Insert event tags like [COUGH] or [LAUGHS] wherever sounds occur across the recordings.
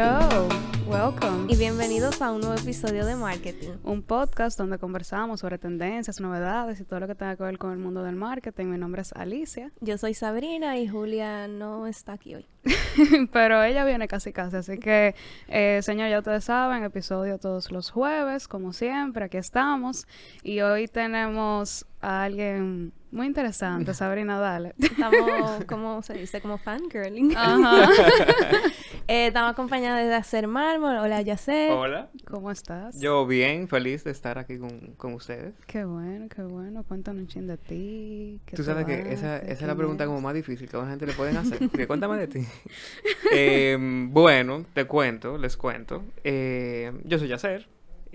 Hello, welcome. Y bienvenidos a un nuevo episodio de Marketing. Un podcast donde conversamos sobre tendencias, novedades y todo lo que tenga que ver con el mundo del marketing. Mi nombre es Alicia. [LAUGHS] Yo soy Sabrina y Julia no está aquí hoy. Pero ella viene casi casi, así que, eh, señor, ya ustedes saben, episodio todos los jueves, como siempre, aquí estamos. Y hoy tenemos a alguien muy interesante, Sabrina, dale. Estamos, [LAUGHS] ¿cómo se dice? Como fangirling. Ajá. [LAUGHS] eh, estamos acompañadas de Hacer Mármol. Hola, Yacer. Hola. ¿Cómo estás? Yo bien, feliz de estar aquí con, con ustedes. Qué bueno, qué bueno. Cuéntanos un ching de ti. Tú sabes que esa, esa es la pregunta como más difícil que a una gente le pueden hacer. cuéntame de ti. [LAUGHS] eh, bueno, te cuento, les cuento. Eh, yo soy Yacer.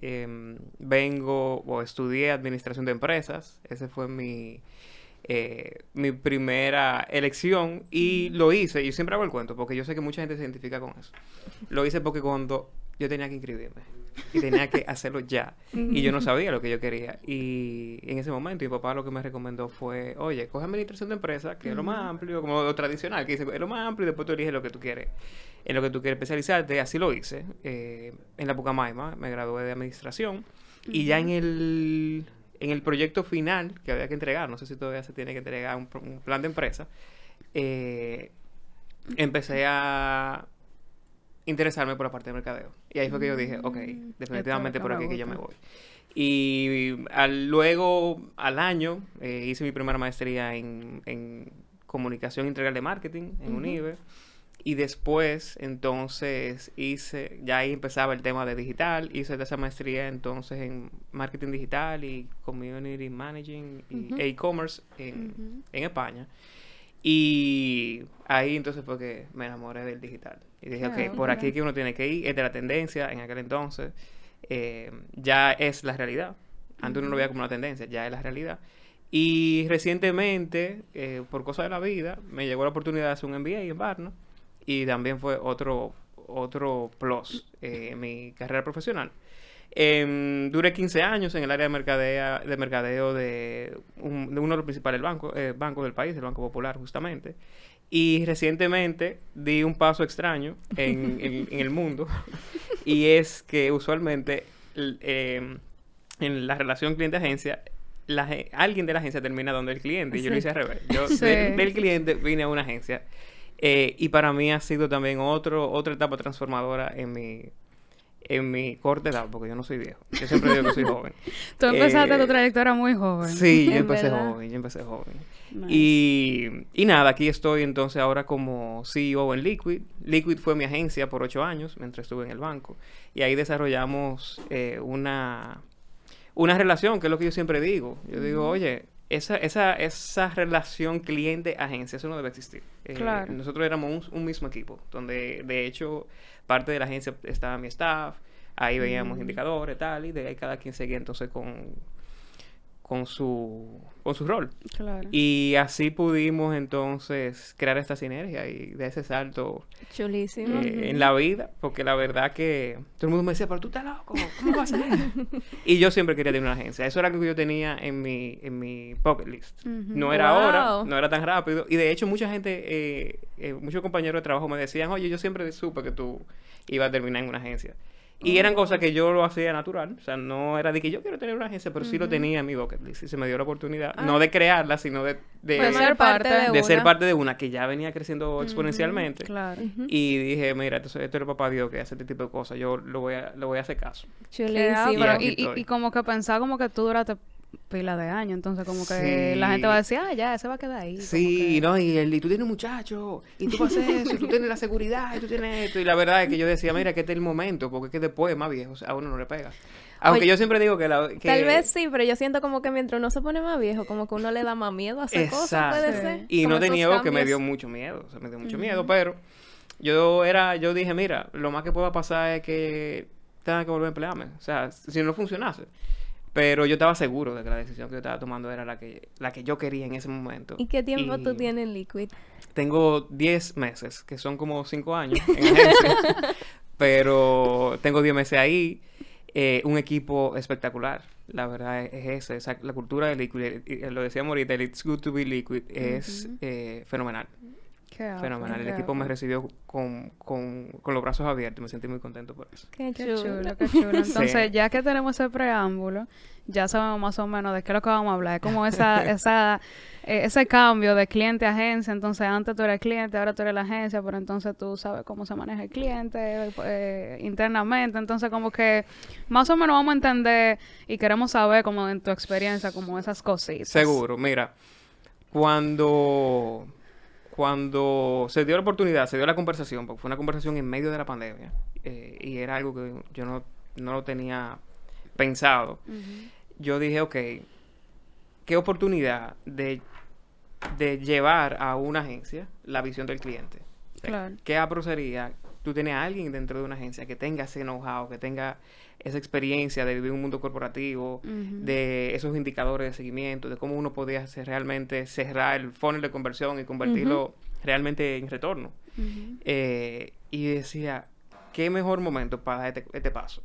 Eh, vengo o estudié administración de empresas. Ese fue mi eh, mi primera elección y lo hice, y siempre hago el cuento porque yo sé que mucha gente se identifica con eso. Lo hice porque cuando yo tenía que inscribirme y tenía que [LAUGHS] hacerlo ya y yo no sabía lo que yo quería. Y en ese momento mi papá lo que me recomendó fue, oye, coge administración de empresas, que es lo más amplio, como lo tradicional, que dice, es lo más amplio y después tú eliges lo que tú quieres, en lo que tú quieres especializarte, así lo hice. Eh, en la Pucamaima me gradué de administración y ya en el en el proyecto final que había que entregar, no sé si todavía se tiene que entregar un, plan de empresa, eh, empecé a interesarme por la parte de mercadeo. Y ahí fue que yo dije, ok, mm, definitivamente por aquí que yo me voy. Y al, luego, al año, eh, hice mi primera maestría en, en comunicación integral de marketing en UNIBE. Y después, entonces, hice, ya ahí empezaba el tema de digital, hice esa maestría entonces en marketing digital y community managing y e-commerce en, en, España. Y ahí entonces fue que me enamoré del digital. Y dije, ok, por aquí que uno tiene que ir, es de la tendencia en aquel entonces, eh, ya es la realidad. Antes uno lo veía como una tendencia, ya es la realidad. Y recientemente, eh, por cosas de la vida, me llegó la oportunidad de hacer un MBA en Barna y también fue otro, otro plus eh, en mi carrera profesional. Eh, duré 15 años en el área de, mercadea, de mercadeo de, uno de los principales bancos, eh, bancos del país, el Banco Popular justamente. Y recientemente di un paso extraño en, en, el mundo [LAUGHS] y es que usualmente em, en la relación cliente-agencia alguien de la agencia termina donde el cliente. Y yo lo hice al revés. Yo del cliente vine a una agencia. Eh, y para mí ha sido también otro, otra etapa transformadora en mi, en mi corta edad, porque yo no soy viejo. Yo siempre digo que soy [LAUGHS] joven. Tú empezaste tu eh, trayectoria muy joven. Sí, yo [LAUGHS] empecé joven, yo empecé joven. Y, y, nada, aquí estoy entonces ahora como CEO en Liquid. Liquid fue mi agencia por ocho años mientras estuve en el banco. Y ahí desarrollamos eh, una, una relación, que es lo que yo siempre digo. Yo digo, oye, esa, esa, esa relación cliente-agencia, eso no debe existir. Eh, nosotros éramos un, mismo equipo, donde de hecho parte de la agencia estaba mi staff, ahí veíamos mm. indicadores, tal, y de ahí cada quien seguía entonces con, con su, con su rol. Y así pudimos entonces crear esta sinergia y de ese salto Chulísimo. Eh, en la vida, porque la verdad que todo el mundo me decía, pero tú estás loco, ¿cómo vas a hacer? [LAUGHS] y yo siempre quería tener una agencia. Eso era lo que yo tenía en mi, en mi pocket list. No era ahora, no era tan rápido. Y de hecho mucha gente, eh, eh, muchos compañeros de trabajo me decían, oye, yo siempre supe que tú ibas a terminar en una agencia. Y eran cosas que yo lo hacía natural. O sea, no era de que yo quiero tener una agencia, pero sí lo tenía en mi bucket list. Y se me dio la oportunidad, no de crearla, sino de, de, ser, parte de, de ser parte de una que ya venía creciendo exponencialmente. Claro. Y dije, mira, esto, esto es el papá Dios que hace este tipo de cosas. Yo lo voy a, lo voy a hacer caso. Chulísimo. Y, y, y, como que pensaba como que tú duraste pila de años, entonces como que la gente va a decir, ah, ya, se va a quedar ahí. Sí, no, y, el, y tú tienes un muchacho, y tú haces eso, y tú tienes la seguridad, y tú tienes esto, y la verdad es que yo decía, mira, que este es el momento, porque es que después, más viejo, a uno no le pega. Aunque yo siempre digo que, la, Tal vez sí, pero yo siento como que mientras uno se pone más viejo, como que uno le da más miedo a hacer cosas, puede ser. Y no te niego que me dio mucho miedo, o sea, me dio mucho miedo, pero yo era, yo dije, mira, lo más que pueda pasar es que tenga que volver a emplearme, o sea, si no funcionase. Pero yo estaba seguro de que la decisión que yo estaba tomando era la que, la que yo quería en ese momento. ¿Y qué tiempo tú tienes en Liquid? Tengo 10 meses, que son como 5 años en agencia. [LAUGHS] pero tengo 10 meses ahí. Eh, un equipo espectacular. La verdad es, esa. la cultura de Liquid, lo decíamos ahorita, el It's Good to be Liquid, es eh, fenomenal. Fenomenal. El equipo me recibió con, con, con, los brazos abiertos y me sentí muy contento por eso. Qué chulo, qué chulo. [LAUGHS] Entonces, ya que tenemos ese preámbulo, ya sabemos más o menos de qué es lo que vamos a hablar. Es como esa, [LAUGHS] esa, eh, ese cambio de cliente a agencia. Entonces, antes tú eres cliente, ahora tú eres la agencia, pero entonces tú sabes cómo se maneja el cliente eh, internamente. Entonces, como que más o menos vamos a entender y queremos saber, como en tu experiencia, como esas cositas. Seguro. Mira, cuando cuando se dio la oportunidad, se dio la conversación, porque fue una conversación en medio de la pandemia, eh, y era algo que yo no, lo tenía pensado, yo dije, ok, qué oportunidad de, de, llevar a una agencia la visión del cliente. claro. ¿Qué sería tú tienes a alguien dentro de una agencia que tenga ese know-how, que tenga esa experiencia de vivir un mundo corporativo, de esos indicadores de seguimiento, de cómo uno podía hacer realmente cerrar el funnel de conversión y convertirlo realmente en retorno. Eh, y decía, qué mejor momento para este, este paso.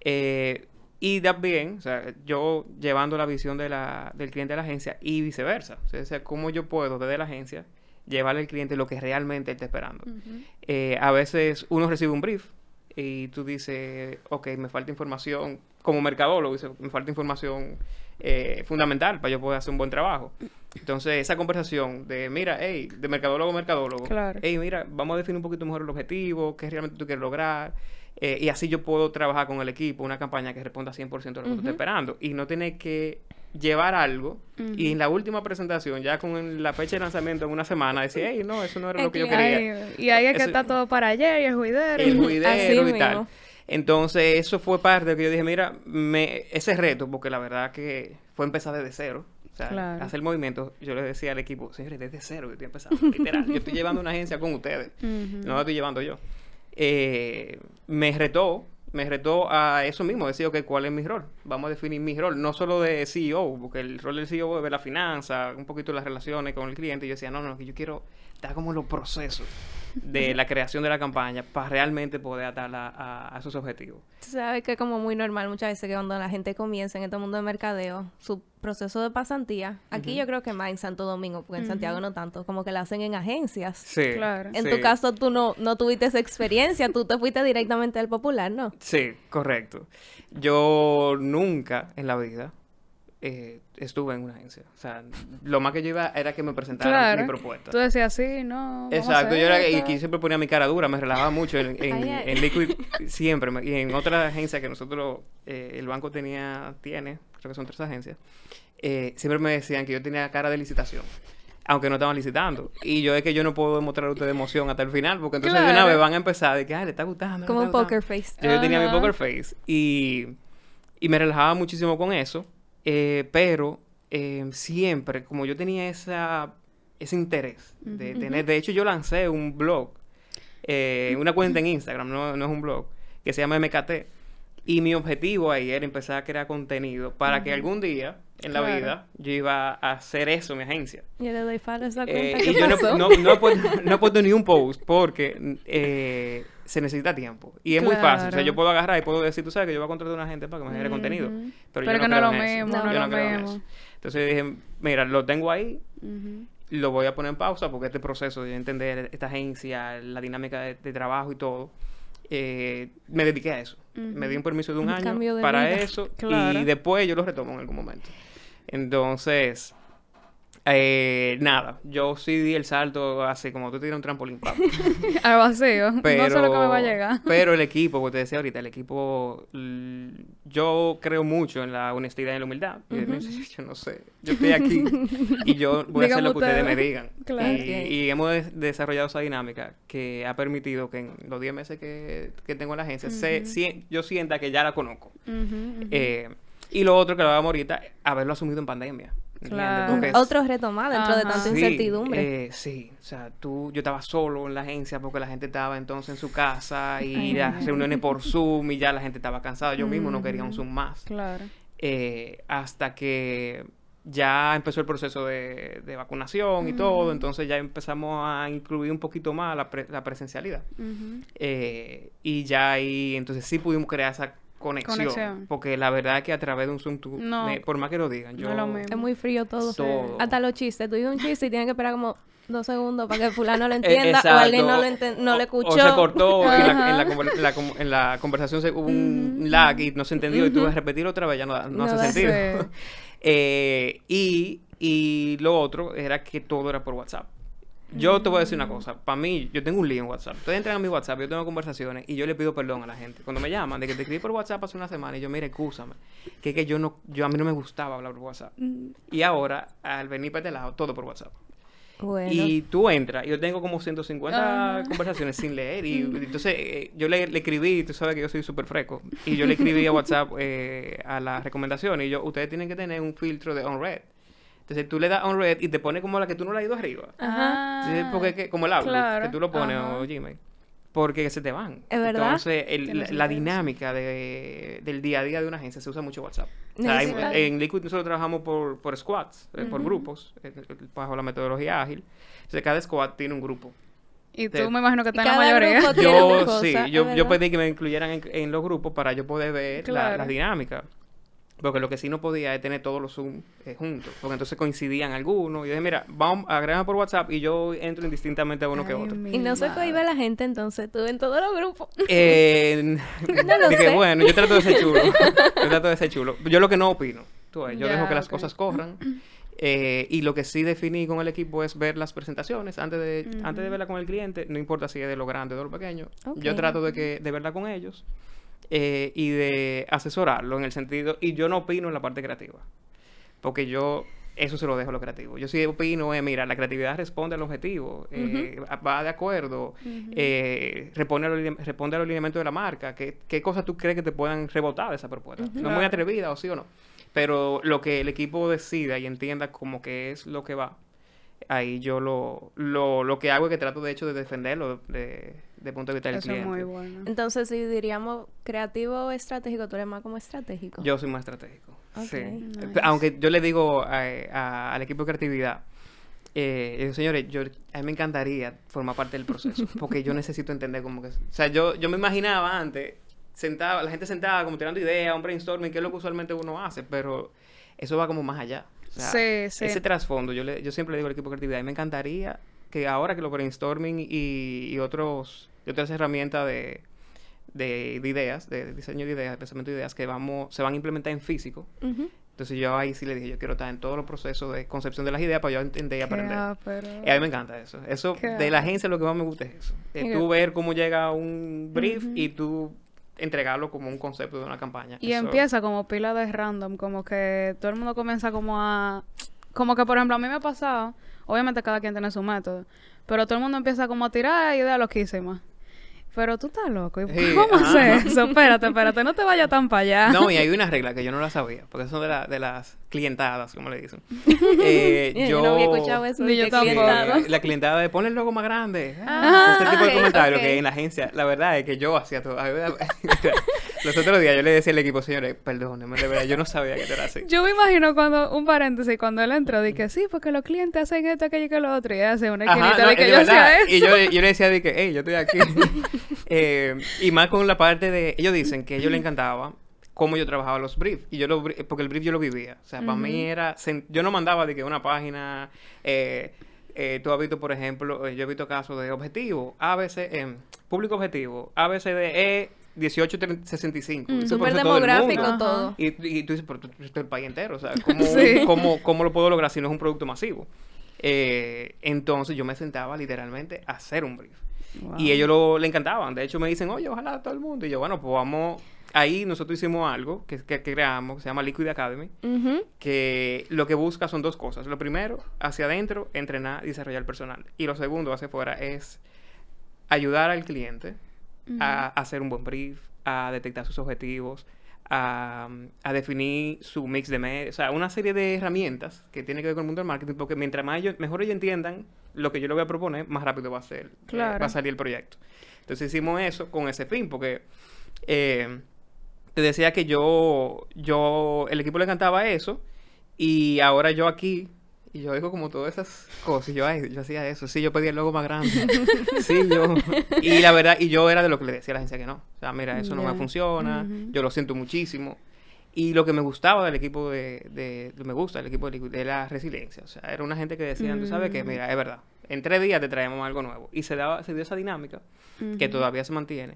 Eh, y también, o sea, yo llevando la visión de la, del cliente a la agencia y viceversa. O sea, cómo yo puedo desde la agencia llevarle al cliente lo que realmente está esperando. Eh, a veces uno recibe un brief y tú dices, ok, me falta información, como mercadólogo, me falta información eh, fundamental para yo poder hacer un buen trabajo. Entonces, esa conversación de, mira, hey, de mercadólogo a mercadólogo, claro. hey, mira, vamos a definir un poquito mejor el objetivo, qué realmente tú quieres lograr, eh, y así yo puedo trabajar con el equipo, una campaña que responda 100% a lo que tú estás esperando, y no tener que llevar algo y en la última presentación, ya con la fecha de lanzamiento en una semana, decir, hey, no, eso no era lo que yo quería. y ahí es que está todo para ayer y el juidero. El juidero y tal. Entonces, eso fue parte de que yo dije, mira, me, ese reto, porque la verdad que fue empezar desde cero. O sea, hacer el movimiento, yo le decía al equipo, señores, desde cero yo estoy empezando, literal. yo estoy llevando una agencia con ustedes, no la estoy llevando yo. Eh, me retó me retó a eso mismo, decir, ok, ¿cuál es mi rol? Vamos a definir mi rol, no solo de CEO, porque el rol del CEO es ver la finanza, un poquito las relaciones con el cliente. Y yo decía, no, no, yo quiero dar como los procesos de la creación de la campaña para realmente poder atarla a, esos objetivos. Sabes que es como muy normal muchas veces que cuando la gente comienza en este mundo de mercadeo, su proceso de pasantía, aquí yo creo que más en Santo Domingo, porque en Santiago no tanto, como que la hacen en agencias. Sí, claro. En tu caso tú no, no tuviste esa experiencia, tú te fuiste directamente al popular, ¿no? Sí, correcto. Yo nunca en la vida eh, estuve en una agencia. O sea, lo más que yo iba era que me presentaran mi propuesta. Tú decías sí, no. Exacto, yo era, y aquí siempre ponía mi cara dura, me relajaba mucho en, en, Liquid, siempre. Y en otra agencia que nosotros, eh, el banco tenía, tiene, creo que son tres agencias, eh, siempre me decían que yo tenía cara de licitación aunque no estaban licitando. Y yo es que yo no puedo demostrar a ustedes emoción hasta el final, porque entonces de una vez van a empezar de que, ay, le está gustando. Como un poker face. Yo, tenía mi poker face y, y me relajaba muchísimo con eso. Eh, pero eh, siempre, como yo tenía esa, ese interés de tener, de hecho yo lancé un blog, eh, una cuenta en Instagram, no, no, es un blog, que se llama MKT. Y mi objetivo ahí era empezar a crear contenido para que algún día en la vida yo iba a hacer eso en mi agencia. Yo le doy follow esa cuenta. y yo no, no, no, he puesto, no, he puesto, ni un post porque eh, se necesita tiempo. Y es muy fácil. O sea, yo puedo agarrar y puedo decir, tú sabes que yo voy a contratar a una gente para que me genere contenido. Pero, yo no, no lo mismo, no, lo mismo. Entonces dije, mira, lo tengo ahí, lo voy a poner en pausa porque este proceso de entender esta agencia, la dinámica de, trabajo y todo, eh, me dediqué a eso. Me di un permiso de un, año para eso [LAUGHS] y después yo lo retomo en algún momento. Entonces, eh, nada, yo sí di el salto así como tú tiras un trampolín. [LAUGHS] Al vacío. Pero, no sé lo que me va a llegar. Pero el equipo, como te decía ahorita, el equipo, yo creo mucho en la honestidad y en la humildad. Yo no sé, yo estoy aquí y yo [LAUGHS] voy a hacer lo que ustedes me digan. Y, hemos desarrollado esa dinámica que ha permitido que en los 10 meses que, tengo en la agencia, yo sienta que ya la conozco. Eh, y lo otro que lo hablábamos ahorita, haberlo asumido en pandemia. Claro. Otro reto más dentro de tanta incertidumbre. Eh, sí, o sea, tú, yo estaba solo en la agencia porque la gente estaba entonces en su casa y las reuniones por Zoom y ya la gente estaba cansada. Yo mismo no quería un Zoom más. Claro. Eh, hasta que ya empezó el proceso de, vacunación y todo, entonces ya empezamos a incluir un poquito más la, presencialidad. Eh, y ya ahí, entonces sí pudimos crear esa conexión. Conexión. Porque la verdad es que a través de un Zoom, tú, No. me- por más que lo digan, No yo... es lo mismo. Es muy frío todo. Todo. Hasta los chistes. Tú dices un chiste y tienes que esperar como dos segundos para que fulano lo [LAUGHS] Eh, entienda o alguien no lo, enten- no O- le escuchó. O se cortó y la- en, la, la en conversación se, hubo un lag y no se entendió y tuve que repetirlo otra vez, ya no, no No hace sentido. [LAUGHS] Eh, y, y lo otro era que todo era por WhatsApp. Yo te voy a decir una cosa, para mí, yo tengo un lío en WhatsApp. Ustedes entran a mi WhatsApp, yo tengo conversaciones y yo le pido perdón a la gente. Cuando me llaman, de que te escribí por WhatsApp hace una semana y yo, mira, excúsame, que es que yo no, yo a mí no me gustaba hablar por WhatsApp. Y ahora, al venir para este lado, todo por WhatsApp. Bueno. Y tú entras, y yo tengo como 150 Ajá. conversaciones sin leer. Y [LAUGHS] entonces eh, yo le, le escribí, tú sabes que yo soy súper freco. Y yo le escribí a WhatsApp [LAUGHS] eh, a las recomendaciones. Y yo, ustedes tienen que tener un filtro de on-read. Entonces tú le das on-read y te pone como la que tú no la has ido arriba. Ajá. Porque que- como el Outlook, claro. que tú lo pones Ajá. o Gmail. Porque se te van. Es verdad. Entonces, el- la, dinámica de, del día a día de una agencia se usa mucho WhatsApp. O sea, en, Liquid nosotros trabajamos por, por squads, eh, por grupos, eh, bajo la metodología ágil. Entonces, cada squad tiene un grupo. Y tú me imagino que estás en la mayoría. grupo tiene una Yo cosa, sí, yo, pedí que me incluyeran en, en los grupos para yo poder ver la, Claro. la dinámica. Porque lo que sí no podía es tener todos los Zoom eh, juntos. Porque entonces coincidían algunos. Y yo dije, mira, vamos, agrégame por WhatsApp y yo entro indistintamente a uno que otro. Y no se cohibe la gente, entonces tú en todos los grupos. Eh, [LAUGHS] No lo que, sé. bueno, yo trato de ser chulo. Yo trato de ser chulo. Yo lo que no opino. tú ves, yo Ya, dejo que las cosas corran. Eh, y lo que sí definí con el equipo es ver las presentaciones antes de, antes de verla con el cliente, no importa si es de lo grande o de lo pequeño. Yo trato de que de verla con ellos eh, y de asesorarlo en el sentido, y yo no opino en la parte creativa, porque yo eso se lo dejo a lo creativo. Yo sí opino, eh, mira, la creatividad responde al objetivo, eh, va de acuerdo, eh, responde, a los, line- responde a los lineamientos de la marca, ¿qué, qué cosas tú crees que te puedan rebotar de esa propuesta? No es muy atrevida o sí o no, pero lo que el equipo decida y entienda como que es lo que va, ahí yo lo, lo, lo que hago es que trato de hecho de defenderlo de, de punto de vista del Eso es cliente. muy bueno. Entonces, si diríamos creativo o estratégico, tú eres más como estratégico. Yo soy más estratégico. Sí. Nice. Aunque yo le digo a- a- al equipo de creatividad, eh, señores, yo, a mí me encantaría formar parte del proceso, [LAUGHS] porque yo necesito entender cómo que... O sea, yo, yo me imaginaba antes, sentaba, la gente sentada como tirando ideas, un brainstorming, que es lo que usualmente uno hace, pero eso va como más allá. O sea, Sí, sí. Ese trasfondo, yo, le, yo siempre le digo al equipo de creatividad, y me encantaría que ahora que los brainstorming y, y otros, y otras herramientas de, de, de ideas, de diseño de ideas, de pensamiento de ideas, que vamos, se van a implementar en físico, entonces yo ahí sí le dije, yo quiero estar en todos los procesos de concepción de las ideas para yo entender y aprender. ápero. Y a mí me encanta eso. Eso de la agencia lo que más me gusta es eso. Tú ver cómo llega un brief y tú entregarlo como un concepto de una campaña. Y Eso- empieza como pila de random, como que todo el mundo comienza como a... Como que, por ejemplo, a mí me ha pasado, obviamente cada quien tiene su método, pero todo el mundo empieza como a tirar ideas loquísimas. Pero tú estás loco. ¿y Sí, [LAUGHS] ¿Cómo hacer eso? Espérate, espérate, no te vayas tan para allá. No, y hay [LAUGHS] una regla que yo no la sabía, porque son de, la- de las clientadas, como le dicen. [LAUGHS] Eh, Yo, yo, no había escuchado eso. De yo. Eh, la clientada de pon el logo más grande. Ah, ese tipo de ok, comentarios ok. que en la agencia, la verdad es que yo hacía todo. [LAUGHS] Los otros días yo le decía al equipo, señores, perdónenme, de verdad, yo no sabía que era así. Yo me imagino cuando, un paréntesis, cuando él entró, dije, sí, porque los clientes hacen esto, aquello y que lo otro, y hace una Ajá, esquinita no, de que yo hacía eso. Y yo, yo le decía de que, hey, yo estoy aquí. [LAUGHS] Eh, y más con la parte de, ellos dicen que a ellos les encantaba cómo yo trabajaba los briefs. Y yo lo, porque el brief yo lo vivía. O sea, para mí era, yo no mandaba de que una página, eh, eh, tú has visto, por ejemplo, eh, yo he visto casos de objetivo, ABC, eh, público objetivo, ABCDE 1865. Mm, Eso Súper todo demográfico todo. Y, y tú dices, pero tú, tú el país entero, o sea, [LAUGHS] ¿cómo, Sí. cómo, cómo lo puedo lograr si no es un producto masivo? Eh, entonces yo me sentaba literalmente a hacer un brief. Wow. Y ellos lo, le encantaban. De hecho, me dicen, oye, ojalá todo el mundo. Y yo, bueno, pues vamos. Ahí nosotros hicimos algo que, que, que creamos, que se llama Liquid Academy, que lo que busca son dos cosas. Lo primero, hacia adentro, entrenar y desarrollar personal. Y lo segundo, hacia afuera, es ayudar al cliente a hacer un buen brief, a detectar sus objetivos, a, a definir su mix de medios, o sea, una serie de herramientas que tienen que ver con el mundo del marketing, porque mientras más ellos, mejor ellos entiendan lo que yo le voy a proponer, más rápido va a ser, eh, va a salir el proyecto. Entonces hicimos eso con ese fin, porque eh, te decía que yo, yo, el equipo le encantaba eso, y ahora yo aquí, Y yo oigo como todas esas cosas. Yo, ay, yo hacía eso. Sí, yo pedía el logo más grande. [LAUGHS] sí, yo. Y la verdad, y yo era de lo que le decía a la agencia que no. O sea, mira, eso no me funciona. Yo lo siento muchísimo. Y lo que me gustaba del equipo de, de- me gusta del equipo de, de la resiliencia. O sea, era una gente que decía, tú sabes que, Mm. mira, es verdad. En tres días te traemos algo nuevo. Y se daba, se dio esa dinámica que todavía se mantiene,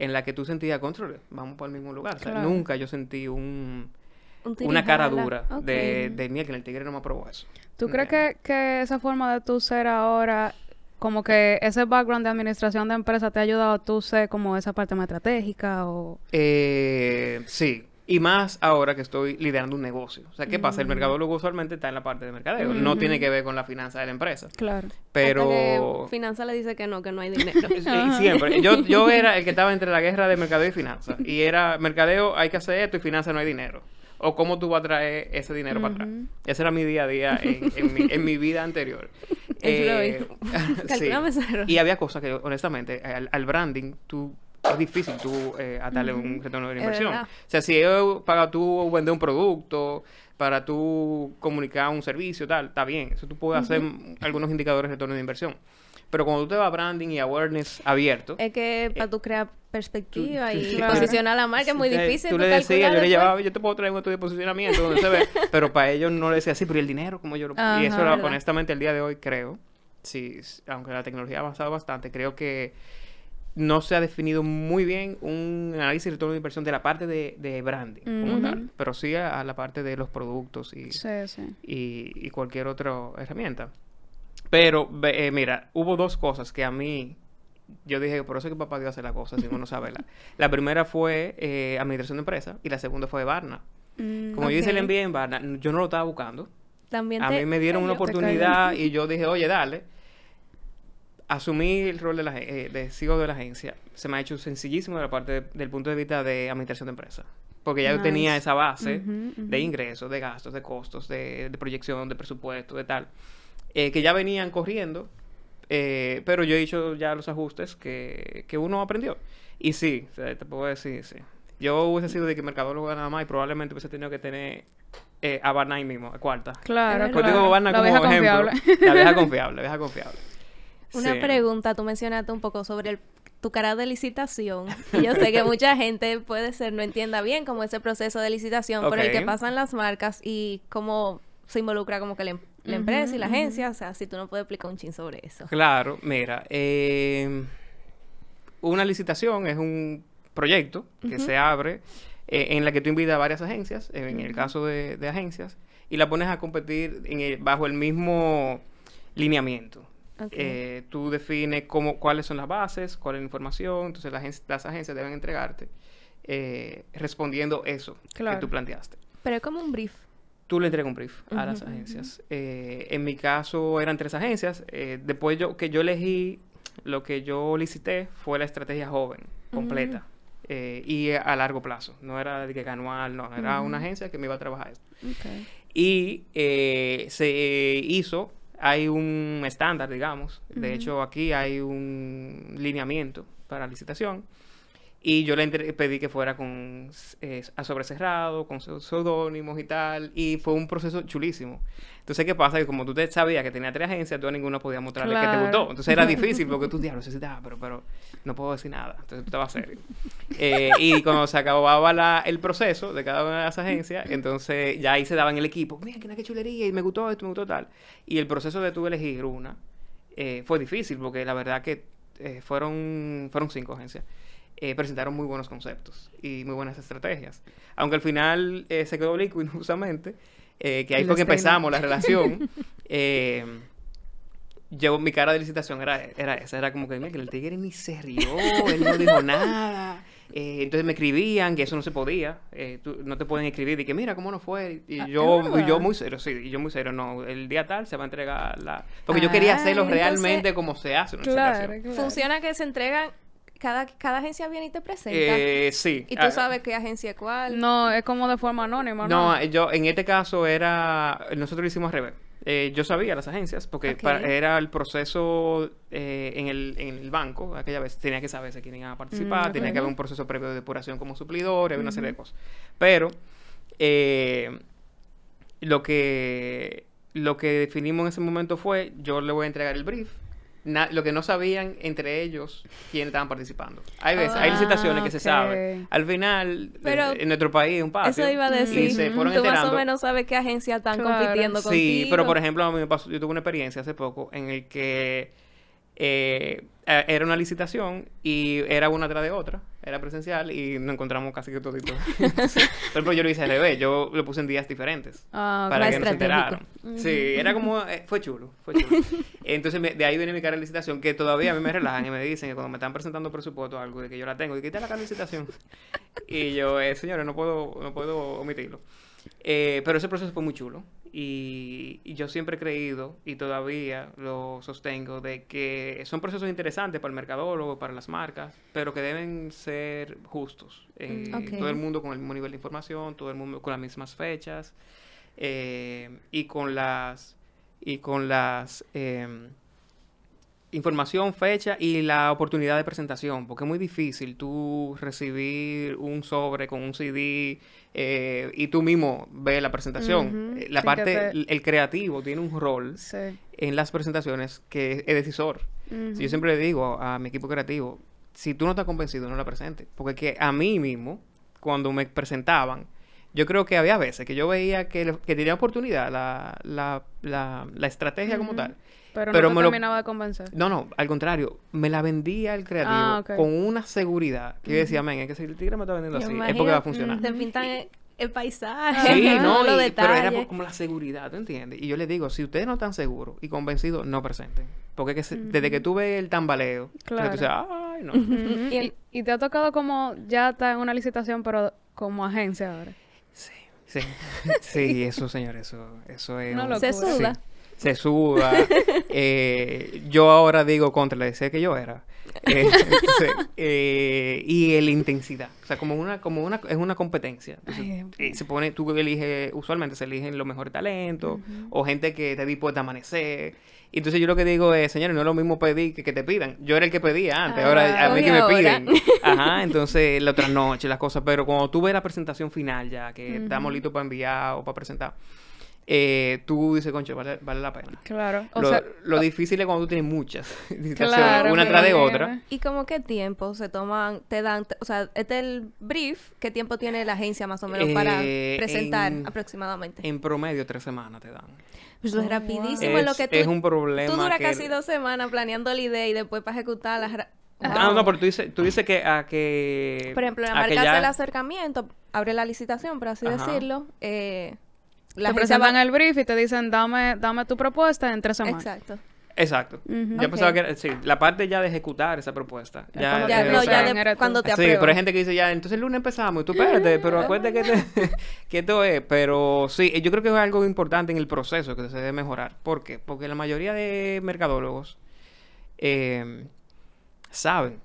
en la que tú sentías control, vamos por el mismo lugar. O sea, Claro. nunca yo sentí un, Un una cara dura de, de mira que el tigre no me aprobó eso. ¿Tú crees que, que esa forma de tú ser ahora, como que ese background de administración de empresa te ha ayudado a tú ser como esa parte más estratégica o... Eh, sí. Y más ahora que estoy liderando un negocio. O sea, ¿qué pasa? El mercadólogo usualmente está en la parte de mercadeo. No tiene Ujú. que ver con la finanza de la empresa. Claro. Pero... Finanza le dice que no, que no hay dinero. [LAUGHS] Sí, siempre. Yo, yo era el que estaba entre la guerra de mercadeo y finanzas. Y era, mercadeo hay que hacer esto y finanzas no hay dinero. O cómo tú vas a traer ese dinero para atrás. Ese era mi día a día en, en mi, en mi [LAUGHS] vida anterior. El flow. [LAUGHS] sí. Y había cosas que, honestamente, al, al branding, tú es difícil tú eh, a darle un retorno de la inversión. O sea, si es para tú vender un producto, para tú comunicar un servicio, tal, está bien. Eso tú puedes hacer algunos indicadores de retorno de inversión. Pero cuando tú te vas a branding y awareness abierto, Es que para tú crear perspectiva tú- y Claro. posicionar la marca es muy difícil. Tú tú le decías, yo le llevaba, yo te puedo traer un estudio de posicionamiento donde se ve, [LAUGHS] pero para ellos no le decía así, pero ¿y el dinero, como yo lo... Ajá, y eso, honestamente, el día de hoy creo, sí, aunque la tecnología ha avanzado bastante, creo que no se ha definido muy bien un análisis de retorno de inversión de la parte de, de branding como tal, pero sí a, a la parte de los productos y, Sí, sí. y, y cualquier otra herramienta. Pero, eh, mira, hubo dos cosas que a mí, yo dije, por eso es que papá Dios hace la cosa, si uno no sabe. La, [LAUGHS] la primera fue eh, administración de empresa y la segunda fue Barna. Mm, Como yo hice el. MBA en Barna, yo no lo estaba buscando. También A te mí me dieron una oportunidad y yo dije, oye, dale. Asumí el rol de, la, eh, de CEO de la agencia. Se me ha hecho sencillísimo de la parte de- del punto de vista de administración de empresa. Porque ya yo tenía esa base de ingresos, de gastos, de costos, de, de proyección, de presupuesto, de tal, eh, que ya venían corriendo, eh, pero yo he hecho ya los ajustes que, que uno aprendió. Y sí, o sea, te puedo decir, sí. Yo hubiese sido de que mercadólogo nada más y probablemente hubiese tenido que tener eh, a Barna ahí mismo, a cuarta. Claro, claro. digo Barna La como vieja ejemplo. confiable. La vieja [LAUGHS] confiable, la vieja confiable. Una Sí. pregunta, tú mencionaste un poco sobre el- tu cara de licitación. Y yo sé que mucha gente puede ser no entienda bien como ese proceso de licitación por el que pasan las marcas y cómo se involucra como que la, em- la empresa y la agencia. O sea, si tú no puedes explicar un chin sobre eso. Claro, mira, eh, una licitación es un proyecto que se abre eh, en la que tú invitas a varias agencias, en el caso de, de agencias, y la pones a competir en el- bajo el mismo lineamiento. Eh, tú defines cómo, cuáles son las bases, cuál es la información, entonces las, agen- las agencias deben entregarte eh, respondiendo eso Claro. que tú planteaste. Pero es como un brief. Tú le entregas un brief a las agencias. Eh, en mi caso eran tres agencias. Eh, después yo, que yo elegí, lo que yo licité fue la estrategia joven, completa. eh, y a largo plazo. No era de que anual, no. Era una agencia que me iba a trabajar esto. Y eh, se hizo, hay un estándar, digamos. De hecho, aquí hay un lineamiento para licitación. Y yo le pedí que fuera con eh, a sobrecerrado, con seudónimos y tal. Y fue un proceso chulísimo. Entonces, ¿qué pasa? Que como tú te sabías que tenía tres agencias, tú a ninguna podías mostrarle que te Claro. gustó. Entonces era [LAUGHS] difícil porque tú, diablo, necesitabas, pero, pero no puedo decir nada. Entonces tú estabas serio. Eh, y cuando se acababa la- el proceso de cada una de las agencias, entonces ya ahí se daban el equipo. Mira, qué qué chulería, y me gustó esto, me gustó tal. Y el proceso de tú elegir una eh, fue difícil porque la verdad que eh, fueron, fueron cinco agencias. Eh, presentaron muy buenos conceptos y muy buenas estrategias. Aunque al final eh, se quedó Liquid [LAUGHS] justamente, eh, que ahí fue que empezamos la [LAUGHS] relación. eh, yo, mi cara de licitación era, era esa, era como que, mira, que el tigre ni se rió, él no dijo [LAUGHS] nada. Eh, entonces me escribían que eso no se podía, eh, tú- no te pueden escribir y que mira cómo no fue. Y Ah, yo, yo muy serio, sí, y yo muy serio, no, el día tal se va a entregar la... Porque yo quería Ah, hacerlo entonces- realmente como se hace una Claro, claro. Funciona que se entregan, cada, cada agencia viene y te presenta. Eh, sí. y tú ah, sabes qué agencia es cuál. No, es como de forma anónima, ¿no? No, yo en este caso era, nosotros lo hicimos al revés. Eh, yo sabía las agencias porque para- era el proceso eh, en, el, en el banco, aquella vez tenía que saberse quién iba a participar, Mm, tenía que haber un proceso previo de depuración como suplidor, había una serie de cosas. Pero eh, lo que lo que definimos en ese momento fue, yo le voy a entregar el brief. Na- lo que no sabían entre ellos quiénes estaban participando. Hay veces, hay Ah, licitaciones que se sabe. Al final, Pero en nuestro país es un patio. Eso iba a Y decir. se fueron Tú más o menos sabes qué agencia están Claro. compitiendo contigo. Sí, pero por ejemplo, a mí me pasó, yo tuve una experiencia hace poco en el que eh, era una licitación y era una tras de otra, era presencial y nos encontramos casi que todito. [LAUGHS] Ejemplo, yo lo hice al revés, yo lo puse en días diferentes Ah, para que no se enteraran. Sí, era como, eh, fue chulo, fue chulo. [LAUGHS] Entonces me- de ahí viene mi cara de licitación, que todavía a mí me relajan y me dicen que cuando me están presentando presupuesto o algo, de que yo la tengo, y quita la cara de licitación. Y yo, eh, señores, no puedo, no puedo omitirlo. Eh, pero ese proceso fue muy chulo. Y, y yo siempre he creído, y todavía lo sostengo, de que son procesos interesantes para el mercadólogo, para las marcas, pero que deben ser justos. Eh. Todo el mundo con el mismo nivel de información, todo el mundo con las mismas fechas, eh, y con las y con las em, información, fecha y la oportunidad de presentación, porque es muy difícil tú recibir un sobre con un CD eh, y tú mismo ves la presentación. La parte, te- el- creativo tiene un rol Sí. en las presentaciones que es decisor. Si yo siempre le digo a mi equipo creativo, si tú no estás convencido, no la presentes. Porque que a mí mismo, cuando me presentaban, yo creo que había veces que yo veía que, que tenía oportunidad la, la, la, la estrategia como tal. Pero, pero no me lo- terminaba de convencer. No, no, al contrario, me la vendía el creativo Ah, con una seguridad que yo decía, men, es que si el tigre me está vendiendo Yo así, es porque va a funcionar. Te pintan el, paisaje, Sí, [LAUGHS] no, los y- pero era por- como la seguridad, ¿tú entiendes? Y yo les digo, si ustedes no están seguros y convencidos, no presenten. Porque que se- desde que tú ves el tambaleo, Claro. tú dices, ay, no. Y el- y, y te ha tocado como ya está en una licitación, pero como agencia ahora. Sí, sí, [LAUGHS] sí, eso, señor, eso, eso es... Una un-. Se suda. Sí, se suda. [LAUGHS] Eh, yo ahora digo contra, le decía que yo era. Eh, [LAUGHS] eh, y el intensidad. O sea, como una, como una, es una competencia. Entonces, Ay, eh, se pone, tú eliges, usualmente se eligen los mejores talentos, o gente que te dispuesta a amanecer. Y entonces yo lo que digo es, señores, no es lo mismo pedir que que te pidan. Yo era el que pedía antes, Ah, ahora a mí que me ahora. piden. [LAUGHS] Ajá, entonces la otra noche, las cosas. Pero cuando tú ves la presentación final ya, que estamos listos para enviar o para presentar, eh, tú dices, concho, vale, vale la pena. Claro. O lo, sea, lo difícil es cuando tú tienes muchas [LAUGHS] licitaciones, Claro, una tras de otra. ¿Y como qué tiempo se toman, te dan, o sea, este es el brief, qué tiempo tiene la agencia más o menos para Eh, presentar en- aproximadamente? En promedio, tres semanas te dan. Pues es Oh, rapidísimo, wow. en lo que tú, es un problema. tú duras que- casi dos semanas planeando la idea y después para ejecutarla. ra- Ah, Wow. no, pero tú dices, tú dices que a que. Por ejemplo, la a que marca ya- hace el acercamiento, abre la licitación, por así Ajá. decirlo. Eh, la te agencia presentan va- el brief y te dicen, dame, dame tu propuesta en tres semanas. Exacto. Exacto. Ujú. Yo Ok. pensaba que era, sí, la parte ya de ejecutar esa propuesta. Es Ya, cuando Ya, te no, o ya sea, de- cuando te Sí, pero hay gente que dice ya, entonces el lunes empezamos y tú espérate, pero acuérdate que, te- [LAUGHS] que esto es. Pero sí, yo creo que es algo importante en el proceso que se debe mejorar. ¿Por qué? Porque la mayoría de mercadólogos eh, saben,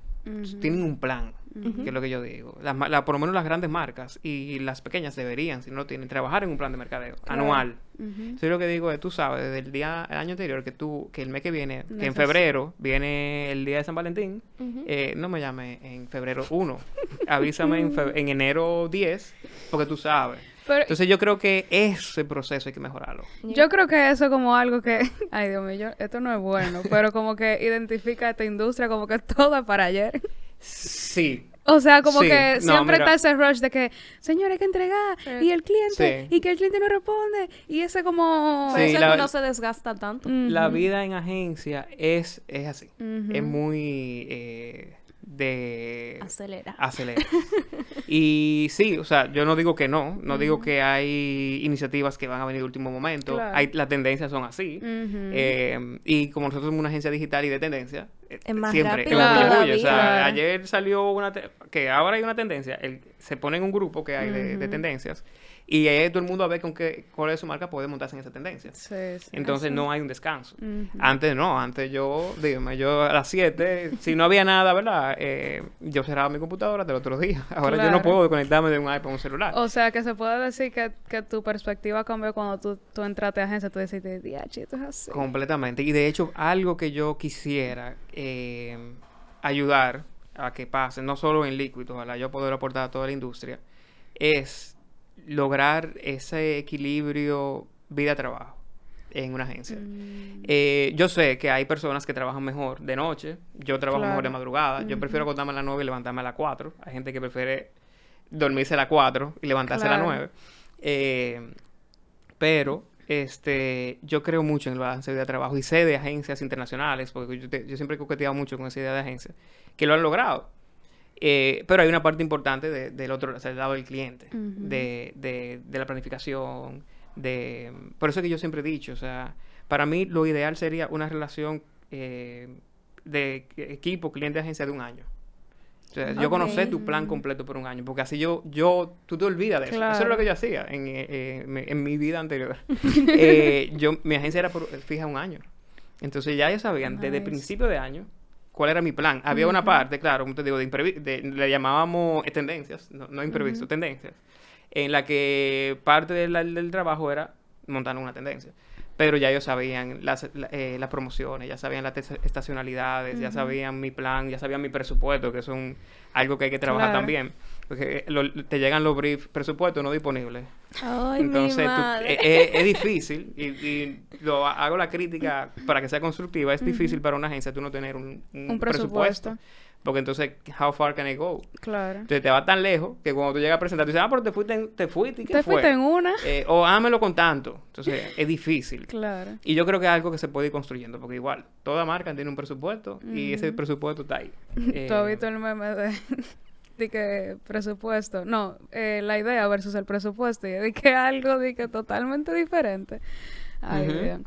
tienen un plan, que es lo que yo digo. La- por lo menos las grandes marcas y las pequeñas deberían, si no lo tienen, trabajar en un plan de mercadeo Claro. anual. Ujú. Yo lo que digo es, tú sabes, desde el día, el año anterior, que tú, que el mes que viene, que en febrero viene el día de San Valentín, eh, no me llame en febrero 1, [LAUGHS] avísame en, enero 10, porque tú sabes. Pero Entonces yo creo que ese proceso hay que mejorarlo. yo creo que eso como algo que, [LAUGHS] ay Dios mío, yo- esto no es bueno, pero como que identifica esta industria como que [LAUGHS] todo es para ayer. Sí. O sea, como Sí, que no, siempre está ese rush de que, señor, hay que entregar, Sí. y el cliente, Sí. y que el cliente no responde, y ese como... Eso la- uno se desgasta tanto. La vida en agencia es, es así. Es muy eh, de... Acelera. acelera. [LAUGHS] y sí, o sea, yo no digo que no, no digo que hay iniciativas que van a venir de último momento, Claro. hay, las tendencias son así. Eh, y como nosotros somos una agencia digital y de tendencia, eh, Es más siempre. O sea, ayer salió una, que ahora hay una tendencia, el- se pone en un grupo que hay de, tendencias y ahí todo el mundo a ver con qué, cuál es su marca puede montarse en esa tendencia. Sí, sí. Entonces no hay un descanso. Antes no, antes yo, dígame, yo a las 7, si no había nada, ¿verdad? Eh, yo cerraba mi computadora del otro día. [LAUGHS] Ahora yo no puedo conectarme de un iPad a un celular. O sea, que se puede decir que, que tu perspectiva cambió cuando tú, tú entraste a agencia, tú deciste, diache, esto es así. Completamente. Y de hecho, algo que yo quisiera eh, ayudar a que pase, no solo en Liquid, ojalá yo poder aportar a toda la industria, es lograr ese equilibrio vida-trabajo. en una agencia. Mm. Eh, yo sé que hay personas que trabajan mejor de noche, yo trabajo mejor de madrugada, yo prefiero acostarme a las 9 y levantarme a las 4, hay gente que prefiere dormirse a las 4 y levantarse a las Claro. 9. Eh, pero este, yo creo mucho en el balance de trabajo y sé de agencias internacionales, porque yo, te- yo siempre he coqueteado mucho con esa idea de agencia, que lo han logrado. Eh, pero hay una parte importante de- del otro, o sea, del lado del cliente, de, de- de la planificación, de... Por eso es que yo siempre he dicho, o sea, para mí lo ideal sería una relación eh, de equipo cliente-agencia de un año. O sea, yo conocer tu plan completo por un año, porque así yo, yo, tú te olvidas de eso. Eso es lo que yo hacía en, eh, eh, en mi vida anterior. [LAUGHS] Eh, yo, mi agencia era por, fija un año. Entonces ya ellos sabían desde Nice. principio de año cuál era mi plan. Había una parte, claro, como te digo, de, de- le llamábamos eh, tendencias, no, no imprevisto, tendencias, en la que parte del, del trabajo era montar una tendencia. Pero ya ellos sabían las, la- eh, las promociones, ya sabían las estacionalidades, ya sabían mi plan, ya sabían mi presupuesto, que es un, algo que hay que trabajar Claro. también. Porque lo- te llegan los briefs, presupuesto no disponible. Ay, Entonces, mi madre. eh, eh, es, difícil, y, y lo ha- hago la crítica para que sea constructiva, es difícil para una agencia tú no tener un, un Un presupuesto. presupuesto. Porque entonces, how far can I go? Claro. Entonces te va tan lejos que cuando tú llegas a presentar, tú dices, ah, pero te fuiste, en- te fuiste, ¿y qué Te fue? fuiste en una. Eh, o hámelo con tanto. Entonces, [LAUGHS] es difícil. Claro. Y yo creo que es algo que se puede ir construyendo, porque igual, toda marca tiene un presupuesto y ese presupuesto está ahí. Eh, [LAUGHS] ¿Tú has visto el meme de, de que presupuesto? No, eh, la idea versus el presupuesto. Y de que algo de que totalmente diferente. Ay.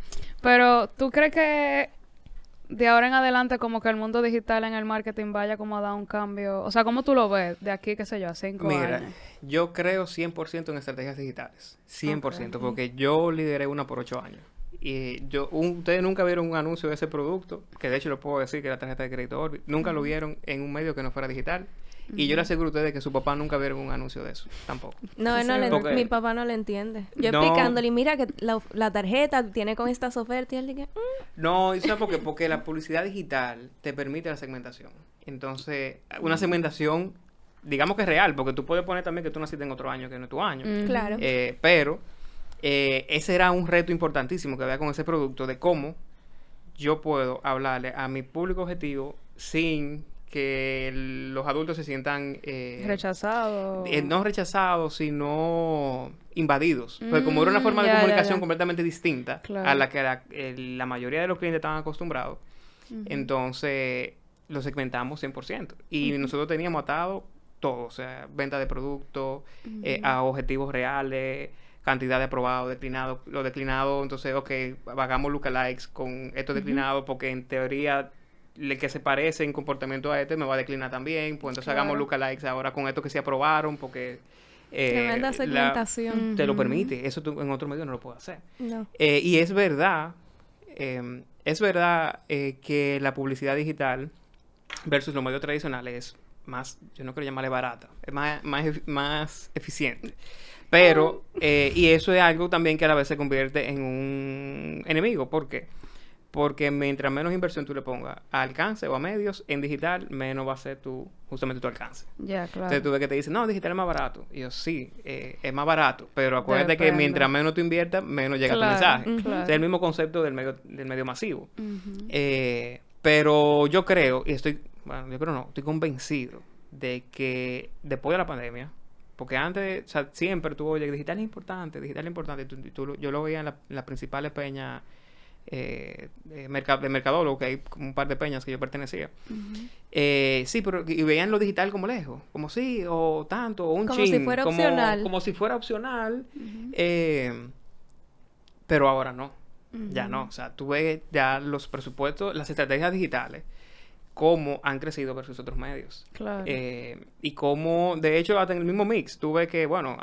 Pero, ¿tú crees que de ahora en adelante como que el mundo digital en el marketing vaya como a dar un cambio? O sea, ¿cómo tú lo ves de aquí, qué sé yo, a cinco Mira, años? yo creo 100% en estrategias digitales. 100%, Ok. porque yo lideré una por ocho años. Y yo, un- ustedes nunca vieron un anuncio de ese producto, que de hecho lo puedo decir que es la tarjeta de crédito Orbit. Nunca lo vieron en un medio que no fuera digital. Y yo le aseguro a ustedes que su papá nunca vieron un anuncio de eso, tampoco. No, no le- Porque- mi papá no le entiende. Yo No. explicándole, mira que la, la tarjeta tiene con estas ofertas y él dice, "Mm". No, ¿y sabes por qué? Porque la publicidad digital te permite la segmentación. Entonces, una segmentación, digamos que es real, porque tú puedes poner también que tú naciste en otro año que no es tu año. Claro. Eh, pero eh, ese era un reto importantísimo que había con ese producto de cómo yo puedo hablarle a mi público objetivo sin que los adultos se sientan eh, Rechazado. eh, no rechazados, sino invadidos. Porque como era una Mm, forma de ya, comunicación ya. completamente distinta Claro. a la que la, el- la mayoría de los clientes estaban acostumbrados, entonces lo segmentamos 100%. Y nosotros teníamos atado todo, o sea, venta de productos, eh, a objetivos reales, cantidad de aprobados, declinados, lo declinado, entonces, ok, hagamos lookalikes con estos declinados porque en teoría el que se parece en comportamiento a este me va a declinar también, pues entonces hagamos lookalikes ahora con estos que se aprobaron porque... eh, tremenda la- segmentación. te lo permite, eso tú en otro medio no lo puedes hacer. No. Eh, y es verdad, eh, es verdad eh, que la publicidad digital versus los medios tradicionales es más, yo no quiero llamarle barata, es más, más, más eficiente. Pero, eh, y eso es algo también que a la vez se convierte en un enemigo. ¿Por qué? Porque mientras menos inversión tú le pongas a alcance o a medios en digital, menos va a ser tu, justamente tu alcance. Ya, claro. Entonces tú ves que te dicen, no, digital es más barato. Y yo, sí, eh, es más barato. Pero acuérdate que mientras menos tú inviertas, menos llega Claro, tu mensaje. claro. Es el mismo concepto del medio, del medio masivo. Eh, pero yo creo, y estoy, bueno, yo creo no, estoy convencido de que después de la pandemia, porque antes, o sea, siempre tú oyes, digital es importante, digital es importante, tú- tú yo lo veía en, la- en las principales peñas eh, de, merca- de mercadólogo, que hay como un par de peñas que yo pertenecía. Eh, sí, pero y veían lo digital como lejos, como sí, o tanto, o un Como si fuera como, opcional. como si fuera opcional. eh, pero ahora no, ya no. O sea, tú ves ya los presupuestos, las estrategias digitales, cómo han crecido versus otros medios. Claro. Eh, y cómo, de hecho, hasta en el mismo mix, tú ves que, bueno,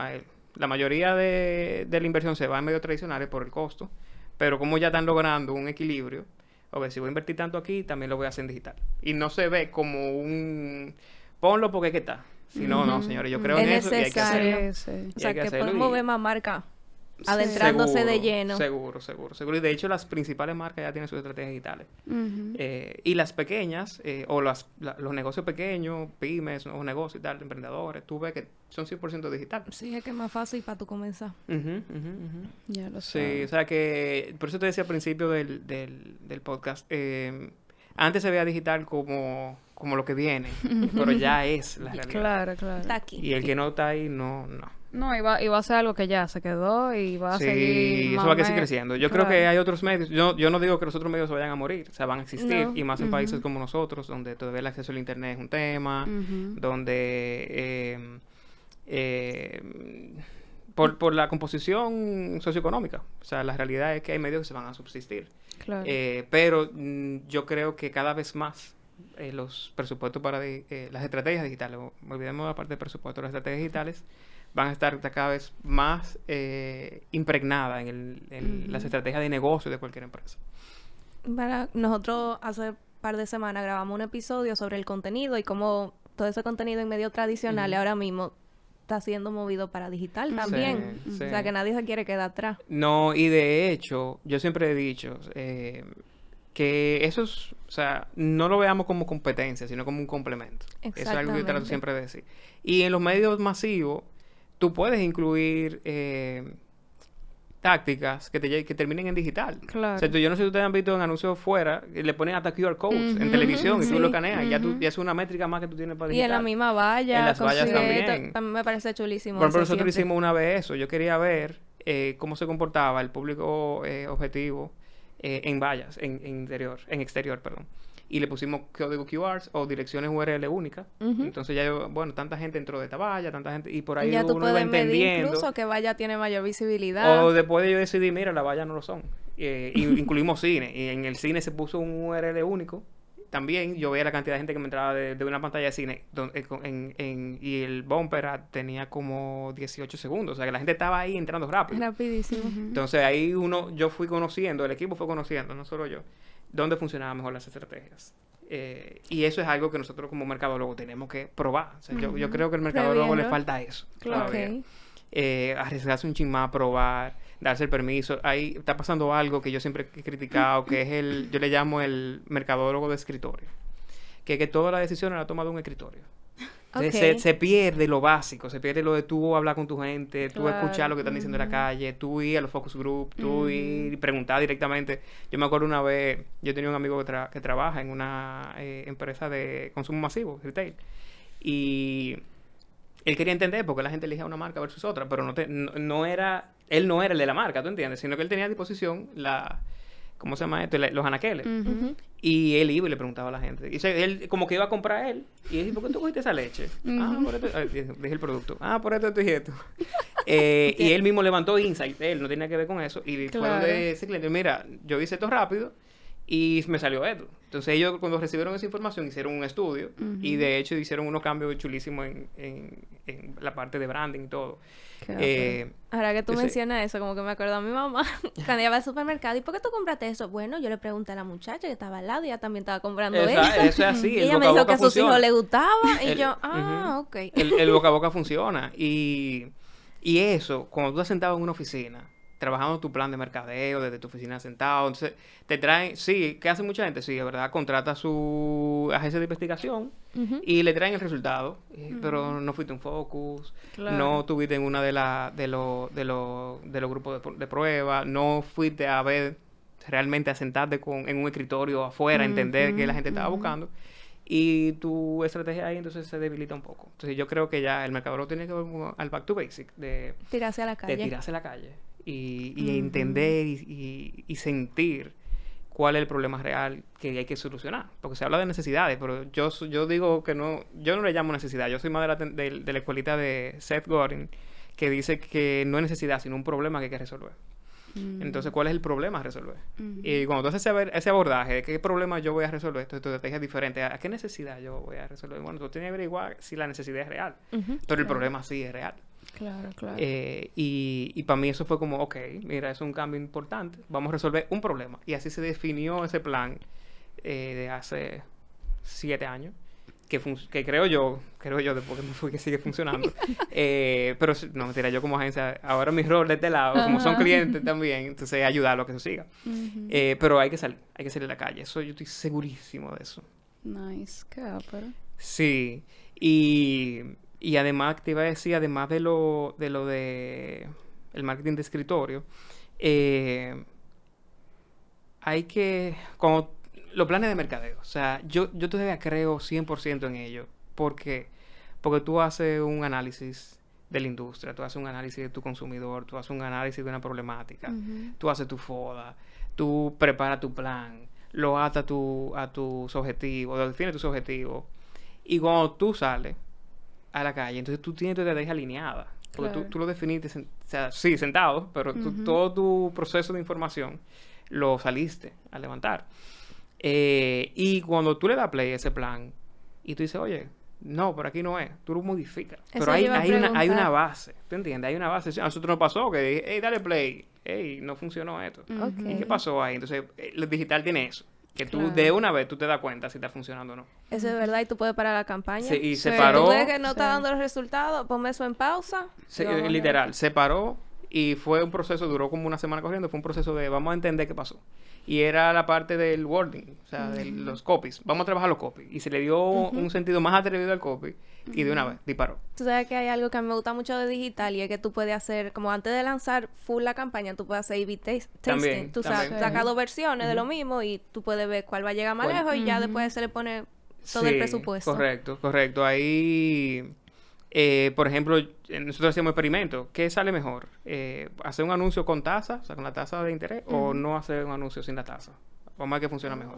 la mayoría de, de la inversión se va en medios tradicionales por el costo, pero como ya están logrando un equilibrio, ok, si voy a invertir tanto aquí, también lo voy a hacer en digital. Y no se ve como un, ponlo porque que está. Si no, no, señores, yo creo en Es eso y hay que hacerlo. Sí. O sea, que podemos ver más marca adentrándose de lleno. Seguro, seguro, seguro. Y de hecho las principales marcas ya tienen sus estrategias digitales. Eh, y las pequeñas, eh, o las, los negocios pequeños, pymes, nuevos negocios y tal, emprendedores, tú ves que son 100% digital. Sí, es que es más fácil para tú comenzar. Ya lo sé. Sí, o sea que, por eso te decía al principio del, del, del podcast, eh, antes se veía digital como, como lo que viene, [LAUGHS] pero ya es la realidad. Claro, claro. Está aquí. Y el que no está ahí, no, no. No, y va, y va a ser algo que ya se quedó y va a Sí, seguir. eso va a seguir creciendo. Yo creo que hay otros medios. Yo, yo no digo que los otros medios se vayan a morir, o sea, van a existir. No. Y más en países como nosotros, donde todavía el acceso al Internet es un tema, donde. eh, eh, por, por la composición socioeconómica. O sea, la realidad es que hay medios que se van a subsistir. Claro. Eh, pero mm, yo creo que cada vez más eh, los presupuestos para eh, las estrategias digitales, olvidemos la parte de presupuesto, las estrategias digitales van a estar cada vez más eh, impregnadas en, el- en las estrategias de negocio de cualquier empresa. Para nosotros hace un par de semanas grabamos un episodio sobre el contenido y cómo todo ese contenido en medio tradicional ahora mismo está siendo movido para digital también. sí. O sea, que nadie se quiere quedar atrás. No, y de hecho, yo siempre he dicho eh, que eso es, o sea, no lo veamos como competencia, sino como un complemento. Eso es algo que yo trato siempre de decir. Y en los medios masivos, tú puedes incluir eh, tácticas que, te, que terminen en digital. Claro. O sea, tú- yo no sé si ustedes han visto en anuncios fuera, le ponen hasta QR codes en televisión y tú lo escaneas y ya, tú, ya es una métrica más que tú tienes para Y digital. en la misma valla. En las vallas también. También me parece chulísimo. Por ejemplo, nosotros hicimos una vez eso. Yo quería ver eh, cómo se comportaba el público eh, objetivo eh, en vallas, en, en interior, en exterior, perdón. Y le pusimos código QR o direcciones URL únicas. Entonces ya, yo, bueno, tanta gente entró de esta valla, tanta gente, y por ahí ya tú uno iba puedes medir entendiendo. incluso que valla tiene mayor visibilidad. O después de yo decidí, mira, la valla no lo son. Eh, [LAUGHS] incluimos cine. Y en el cine se puso un URL único. También yo veía la cantidad de gente que me entraba de, de una pantalla de cine donde, con- en, en- y el bumper ah, tenía como 18 segundos. O sea que la gente estaba ahí entrando rápido. Rapidísimo. Entonces ahí uno, yo fui conociendo, el equipo fue conociendo, no solo yo, dónde funcionaban mejor las estrategias. Eh, y eso es algo que nosotros como mercadólogo tenemos que probar. O sea, yo, yo creo que al mercadólogo le falta eso. Claro. todavía Ok. eh, arriesgarse un chin más, probar, darse el permiso. Ahí está pasando algo que yo siempre he criticado, que es el, yo le llamo el mercadólogo de escritorio. Que, que toda la decisión la toma de un escritorio. Se-. Se, se pierde lo básico, se pierde lo de tú hablar con tu gente, tú Claro, escuchar lo que están diciendo en la calle, tú ir a los focus group, tú Ujú. ir y preguntar directamente. Yo me acuerdo una vez, yo tenía un amigo que, tra- que trabaja en una eh, empresa de consumo masivo, retail, y él quería entender por qué la gente elige una marca versus otra, pero no, te- no, no era, él no era el de la marca, ¿tú entiendes? Sino que él tenía a disposición la, ¿cómo se llama esto? Los anaqueles. Y él iba y le preguntaba a la gente. Y se- él como que iba a comprar él. Y él, ¿por qué tú cogiste esa leche? Ah, por esto. dije dije el producto. Ah, por esto, esto y esto. [LAUGHS] Eh, [LAUGHS] y él mismo levantó insight. Él no tenía que ver con eso. Y fue Claro. donde ese cliente, mira, yo hice esto rápido y me salió esto. Entonces ellos cuando recibieron esa información hicieron un estudio. Y de hecho hicieron unos cambios chulísimos en, en, en la parte de branding y todo. Eh, Ahora que tú mencionas eso, como que me acuerdo a mi mamá [LAUGHS] cuando ella va al supermercado. ¿Y por qué tú compraste eso? Bueno, yo le pregunté a la muchacha que estaba al lado y ella también estaba comprando esa- eso. eso es así. [LAUGHS] y el ella me dijo que a sus hijos le gustaba. Y El- yo, ah, ok. el, el boca a boca [LAUGHS] funciona. Y, y eso, cuando tú estás sentado en una oficina, trabajando tu plan de mercadeo, desde tu oficina sentado, entonces te traen, sí, ¿qué hace mucha gente? Sí, de verdad, contrata su agencia de investigación y le traen el resultado, eh, pero no fuiste un focus, Claro. no tuviste en una de, la, de, los de, los de los grupos de, de prueba, no fuiste a ver realmente a sentarte con, en un escritorio afuera, a entender qué la gente estaba buscando. Y tu estrategia ahí entonces se debilita un poco. Entonces yo creo que ya el mercador tiene que volver al back to basic, de, Tirarse a la de calle. tirarse a la calle y, y entender y, y- y sentir cuál es el problema real que hay que solucionar. Porque se habla de necesidades, pero yo, yo digo que no, yo no le llamo necesidad, yo soy más de la, de, de la escuelita de Seth Godin, que dice que no es necesidad, sino un problema que hay que resolver. Mm. Entonces, ¿cuál es el problema a resolver? Y cuando tú haces ese, abordaje de qué problema yo voy a resolver, esto tu estrategia es diferente. ¿A qué necesidad yo voy a resolver? Bueno, tú tienes que averiguar si la necesidad es real. Pero el problema sí es real. Claro, claro. Eh, y, y para mí eso fue como, ok, mira, es un cambio importante. Vamos a resolver un problema. Y así se definió ese plan eh, de hace siete años. Que, que creo yo, creo yo después que me fui que sigue funcionando. [LAUGHS] eh, pero no, mentira, yo como agencia, ahora mi rol de este lado, como son clientes también, entonces ayudar a lo que eso siga. eh, pero hay que salir, hay que salir a la calle, eso yo estoy segurísimo de eso. Nice, qué pero. Sí, y, y además te iba a decir, además de lo de, lo de el marketing de escritorio, eh, hay que, como los planes de mercadeo, o sea, yo, yo todavía creo 100% en ello, porque porque tú haces un análisis de la industria, tú haces un análisis de tu consumidor, tú haces un análisis de una problemática, tú haces tu FODA, tú preparas tu plan, lo atas a, tu, a tus objetivos, lo defines tus objetivos. Y cuando tú sales a la calle, entonces tú tienes tu estrategia alineada. Porque tú, tú, lo definiste, o sea, sí, sentado, pero todo tu proceso de información lo saliste a levantar. Eh, y cuando tú le das play a ese plan y tú dices, oye, no, por aquí no es. Tú lo modificas. Pero hay, hay, una, hay, una, base. ¿Te entiendes? Hay una base. A nosotros nos pasó que dije, hey, dale play. Hey, no funcionó esto. ¿Y qué pasó ahí? Entonces, el eh, digital tiene eso. Que tú de una vez tú te das cuenta si está funcionando o no. Eso es verdad y tú puedes parar la campaña. Sí, y se paró. Tú ves que no está dando los resultados, ponme eso en pausa. Literal, se paró y fue un proceso, duró como una semana corriendo, fue un proceso de vamos a entender qué pasó y era la parte del wording, o sea, de los copies. Vamos a trabajar los copies. Y se le dio un sentido más atrevido al copy y de una vez disparó. Tú sabes que hay algo que a mí me gusta mucho de digital y es que tú puedes hacer, como antes de lanzar full la campaña, tú puedes hacer A-B testing. También, tú sacas dos versiones de lo mismo y tú puedes ver cuál va a llegar más lejos y ya después se le pone todo el presupuesto. Correcto, correcto. Ahí eh, por ejemplo, nosotros hacemos experimentos. ¿Qué sale mejor? Eh, ¿Hacer un anuncio con tasa, o sea, con la tasa de interés, o no hacer un anuncio sin la tasa? Vamos a ver qué funciona mejor.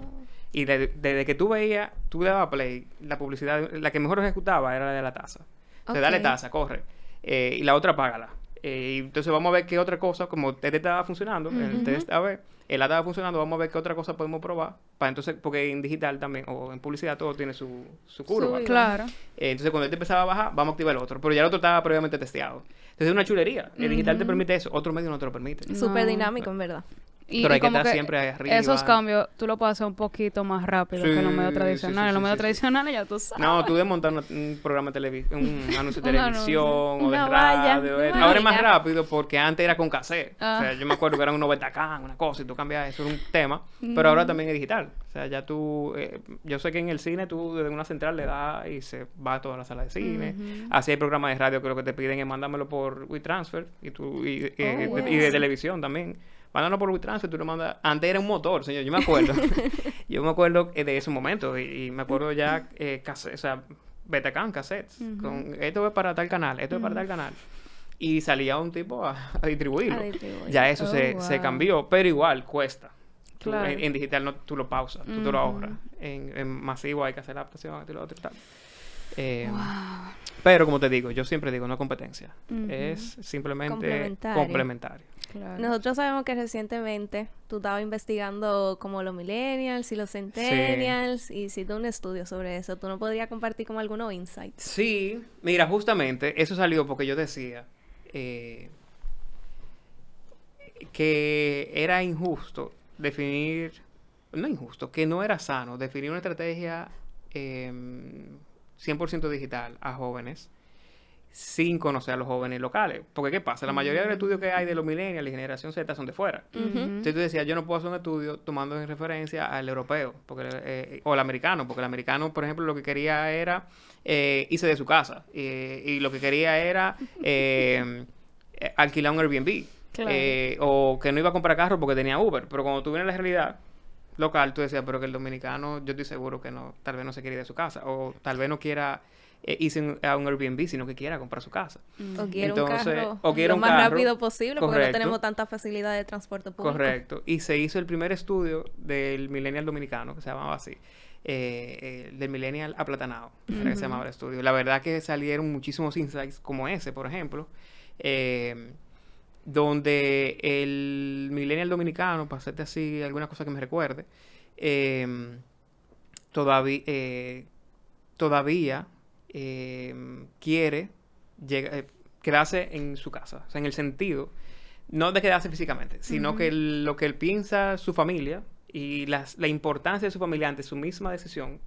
Y desde que tú veías, tú dabas play, la publicidad, la que mejor ejecutaba era la de la tasa. O sea, dale tasa, corre. Eh, y la otra págala. Eh, entonces vamos a ver qué otra cosa, como el test estaba funcionando, el test a ver, el estaba funcionando, vamos a ver qué otra cosa podemos probar. Para entonces, porque en digital también, o en publicidad, todo tiene su, su curva. claro. Eh, entonces, cuando él te empezaba a bajar, vamos a activar el otro. Pero ya el otro estaba previamente testeado. Entonces, es una chulería. El digital te permite eso, otro medio no te lo permite. Súper dinámico, en verdad. Y, Pero hay que estar siempre arriba. Esos cambios tú lo puedes hacer un poquito más rápido que en los medios tradicionales. en los medios tradicionales ya tú sabes. No, tú de montar un, programa de televisión, [LAUGHS] un anuncio de televisión o de radio. Ahora es más rápido porque antes era con cassette. O sea, ah. yo me acuerdo que eran unos betacán, una cosa, y tú cambias eso, era un tema. Pero ahora también es digital. O sea, ya tú... Eh, yo sé que en el cine tú desde una central le das y se va a toda la sala de cine. Así hay programas de radio que lo que te piden es mándamelo por WeTransfer y, tú, y, oh, y de televisión también mándalo por WeTransfer, tú lo mandas. Antes era un motor, señor, yo me acuerdo. [LAUGHS] yo me acuerdo eh, de ese momento y, me acuerdo ya, eh, o sea, Betacam, cassettes. con, esto es para tal canal, esto es para tal canal. Y salía un tipo a, distribuirlo. Ya eso se, oh, se, cambió, pero igual cuesta. en, digital no, tú lo pausas, tú te lo ahorras. En, masivo hay que hacer la adaptación, y lo otro y tal. Eh, pero como te digo, yo siempre digo, no competencia. Es simplemente complementario. Nosotros sabemos que recientemente tú estabas investigando como los millennials y los centennials y hiciste un estudio sobre eso. ¿Tú no podrías compartir como algunos insights? Sí, mira, justamente eso salió porque yo decía eh, que era injusto definir, no injusto, que no era sano definir una estrategia 100% em, digital a jóvenes sin conocer a los jóvenes locales. Porque ¿qué pasa? La mayoría de los estudios que hay de los millennials y generación Z son de fuera. Entonces tú decías, yo no puedo hacer un estudio tomando en referencia al europeo porque, eh, o al americano, porque el americano, por ejemplo, lo que quería era eh, irse de su casa y lo que quería era [LAUGHS] eh, alquilar un Airbnb. o que no iba a comprar carro porque tenía Uber. Pero cuando tú vienes a la realidad local, tú decías, pero que el dominicano, yo estoy seguro que no, tal vez no se quiere ir de su casa o tal vez no quiera eh, a un Airbnb, sino que quiera comprar su casa. O quiere un carro o quiere lo más rápido posible porque no tenemos tanta facilidad de transporte público. Correcto. Y se hizo el primer estudio del millennial dominicano, que se llamaba así. Eh, eh, del millennial aplatanado, que se llamaba el estudio. La verdad que salieron muchísimos insights como ese, por ejemplo, donde el millennial dominicano, para hacerte así alguna cosa que me recuerde, todavía, todavía Em, quiere eh, quedarse en su casa. O sea, en el sentido, no de quedarse físicamente, sino que lo que él piensa su familia y la importancia de su familia ante su misma decisión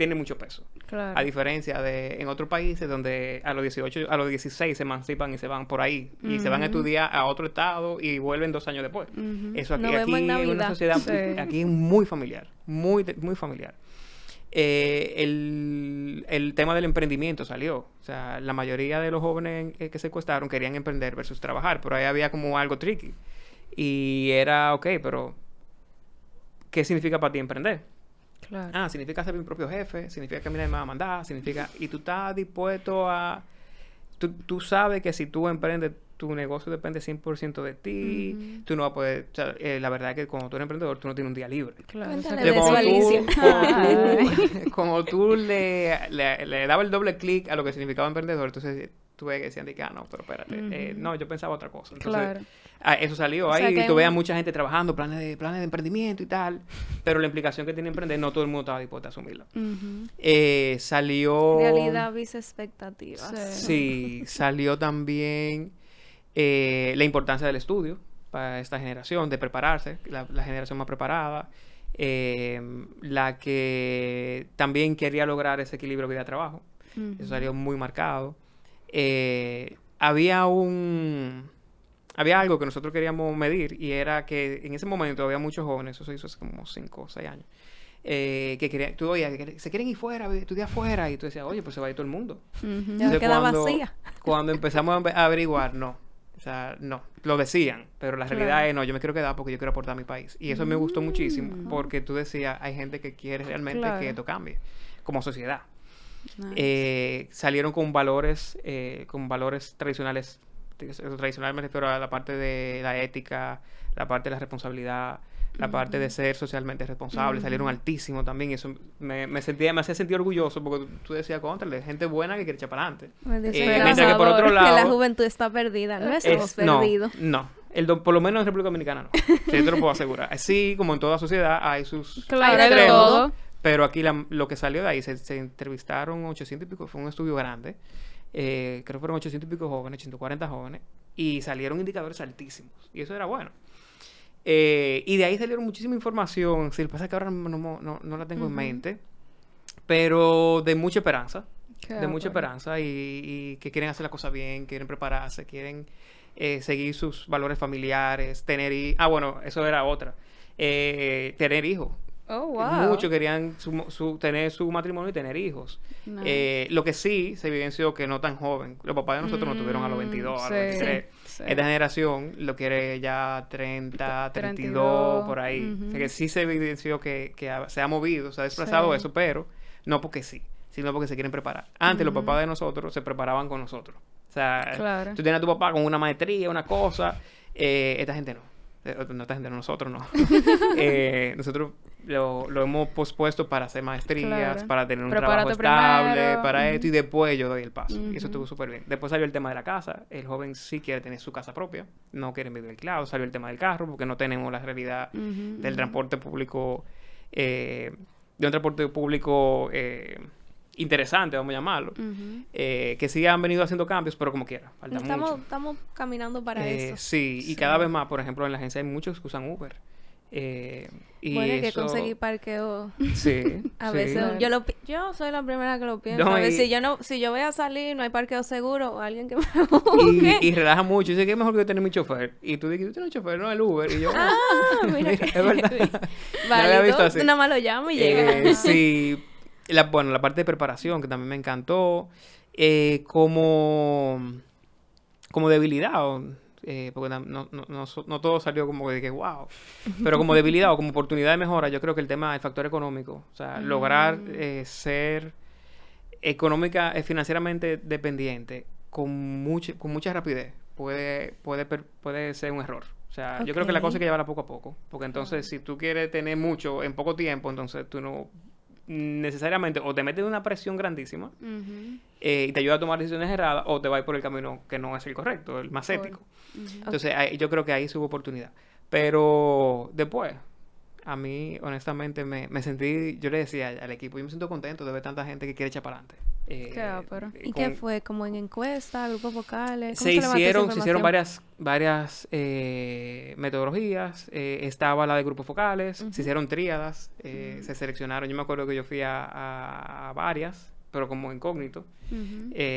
tiene mucho peso. A diferencia de en otros países donde a los 18, a los 16 se emancipan y se van por ahí. Y se van a estudiar a otro estado y vuelven dos años después. Eso aquí, aquí en una sociedad, aquí es muy familiar. Muy, muy familiar. Eh, el, el, tema del emprendimiento salió. O sea, la mayoría de los jóvenes que secuestraron querían emprender versus trabajar, pero ahí había como algo tricky. Y era, ok, pero ¿qué significa para ti emprender? Claro. Ah, significa ser mi propio jefe, significa que a mí nadie me va a mandar, significa... Y tú estás dispuesto a... Tú, tú sabes que si tú emprendes tu negocio depende 100% de ti, tú no vas a poder, o sea, eh, la verdad es que como tú eres emprendedor, tú no tienes un día libre. Claro, como, tú, [LAUGHS] [LAUGHS] le, le, dabas el doble clic a lo que significaba emprendedor, entonces tú ves que decían, ah, no, pero espérate, eh, no, yo pensaba otra cosa. Entonces, claro. Ah, eso salió ahí, y tú veas mucha gente trabajando, planes de, planes de emprendimiento y tal, pero la implicación que tiene emprender, no todo el mundo estaba dispuesto a asumirla. eh, salió... Realidad vis expectativas. sí salió también eh, la importancia del estudio para esta generación, de prepararse, la, generación más preparada, eh, la que también quería lograr ese equilibrio vida-trabajo. Eso salió muy marcado. Eh, había un... Había algo que nosotros queríamos medir y era que en ese momento había muchos jóvenes, eso se hizo hace como 5 o 6 años, que querían, tú se quieren ir fuera, estudiar fuera, y tú decías, oye, pues se va a ir todo el mundo. Ya queda vacía. Cuando empezamos a averiguar, no, o sea, no, lo decían, pero la realidad es no, yo me quiero quedar porque yo quiero aportar a mi país. Y eso me gustó muchísimo mm. porque tú decías, hay gente que quiere realmente que esto cambie como sociedad. Eh, salieron con valores, eh, con valores tradicionales, tradicionalmente me refiero a la parte de la ética, la parte de la responsabilidad, la parte de ser socialmente responsable, salieron altísimos también. Y eso me, me, sentía, me hacía sentir orgulloso porque tú, decías, contra, gente buena que quiere echar para adelante. Eh, mientras que por otro lado. Que la juventud está perdida, no estamos perdidos. No, El por lo menos en República Dominicana no. [LAUGHS] Sí, te lo puedo asegurar. Sí, como en toda sociedad, hay sus. Claro, Pero aquí lo que salió de ahí, se, se, entrevistaron 800 y pico, fue un estudio grande. Eh, creo que fueron 800 y pico jóvenes, 140 jóvenes. Y salieron indicadores altísimos. Y eso era bueno. Eh, y de ahí salieron muchísima información. Si lo pasa es que ahora no, la tengo en mente. Pero de mucha esperanza. de mucha esperanza y, que quieren hacer la cosa bien, quieren prepararse, quieren eh, seguir sus valores familiares, tener... Ah, bueno, eso era otra. Eh, tener hijos. Oh, wow. Muchos querían su, tener su matrimonio y tener hijos. Eh, lo que sí se evidenció que no tan joven. Los papás de nosotros no tuvieron a los 22, a los 23. Esta generación lo quiere ya 30, 32, por ahí. O sea que sí se evidenció que, se ha movido, se ha desplazado eso, pero no porque sí, sino porque se quieren preparar. Antes los papás de nosotros se preparaban con nosotros. O sea, tú tienes a tu papá con una maestría, una cosa. Eh, esta gente no. Eh, no esta gente, nosotros no. [LAUGHS] eh, nosotros lo, lo, hemos pospuesto para hacer maestrías, para tener un trabajo estable, para esto, y después yo doy el paso. Y eso estuvo súper bien. Después salió el tema de la casa. El joven sí quiere tener su casa propia, no quiere vivir claro. Salió el tema del carro, porque no tenemos la realidad del transporte público, eh, de un transporte público eh, interesante, vamos a llamarlo, eh, que sí han venido haciendo cambios, pero como quiera, falta estamos, Estamos caminando para eso. Sí, y cada vez más, por ejemplo, en la agencia hay muchos que usan Uber. Eh, y bueno, hay que conseguir parqueo. Sí. [LAUGHS] a veces yo lo yo soy la primera que lo pienso. a ver, si yo no si yo voy a salir no hay parqueo seguro o alguien que me [LAUGHS] busque. Y, y relaja mucho. Dice que es mejor que yo tener mi chofer. Y tú dices, tú tienes un chofer, no el Uber. Y yo, [LAUGHS] ah, mira, es verdad. Vale, no visto así. nada más lo llamo y llega. Eh, sí. La, bueno, la parte de preparación que también me encantó. Eh, como como debilidad. O, eh, porque no, no, no, no, todo salió como de que wow, [LAUGHS] pero como debilidad o como oportunidad de mejora, yo creo que el tema del factor económico, o sea, lograr mm. eh, ser económica, eh, financieramente dependiente con, mucha con mucha rapidez puede, puede, puede ser un error. O sea, yo creo que la cosa hay que llevarla poco a poco, porque entonces si tú quieres tener mucho en poco tiempo, entonces tú no necesariamente o te metes en una presión grandísima eh, y te ayuda a tomar decisiones erradas o te vas por el camino que no es el correcto, el más ético. Entonces yo creo que ahí hubo oportunidad. Pero después, a mí, honestamente, me, me sentí, yo le decía al equipo, yo me siento contento de ver tanta gente que quiere echar para adelante. Eh, ¿Y qué fue? ¿Como en encuesta, grupos vocales? Se, hicieron, se hicieron varias, varias eh, metodologías. Eh, estaba la de grupos focales, se hicieron tríadas, eh, se seleccionaron. Yo me acuerdo que yo fui a, varias, pero como incógnito,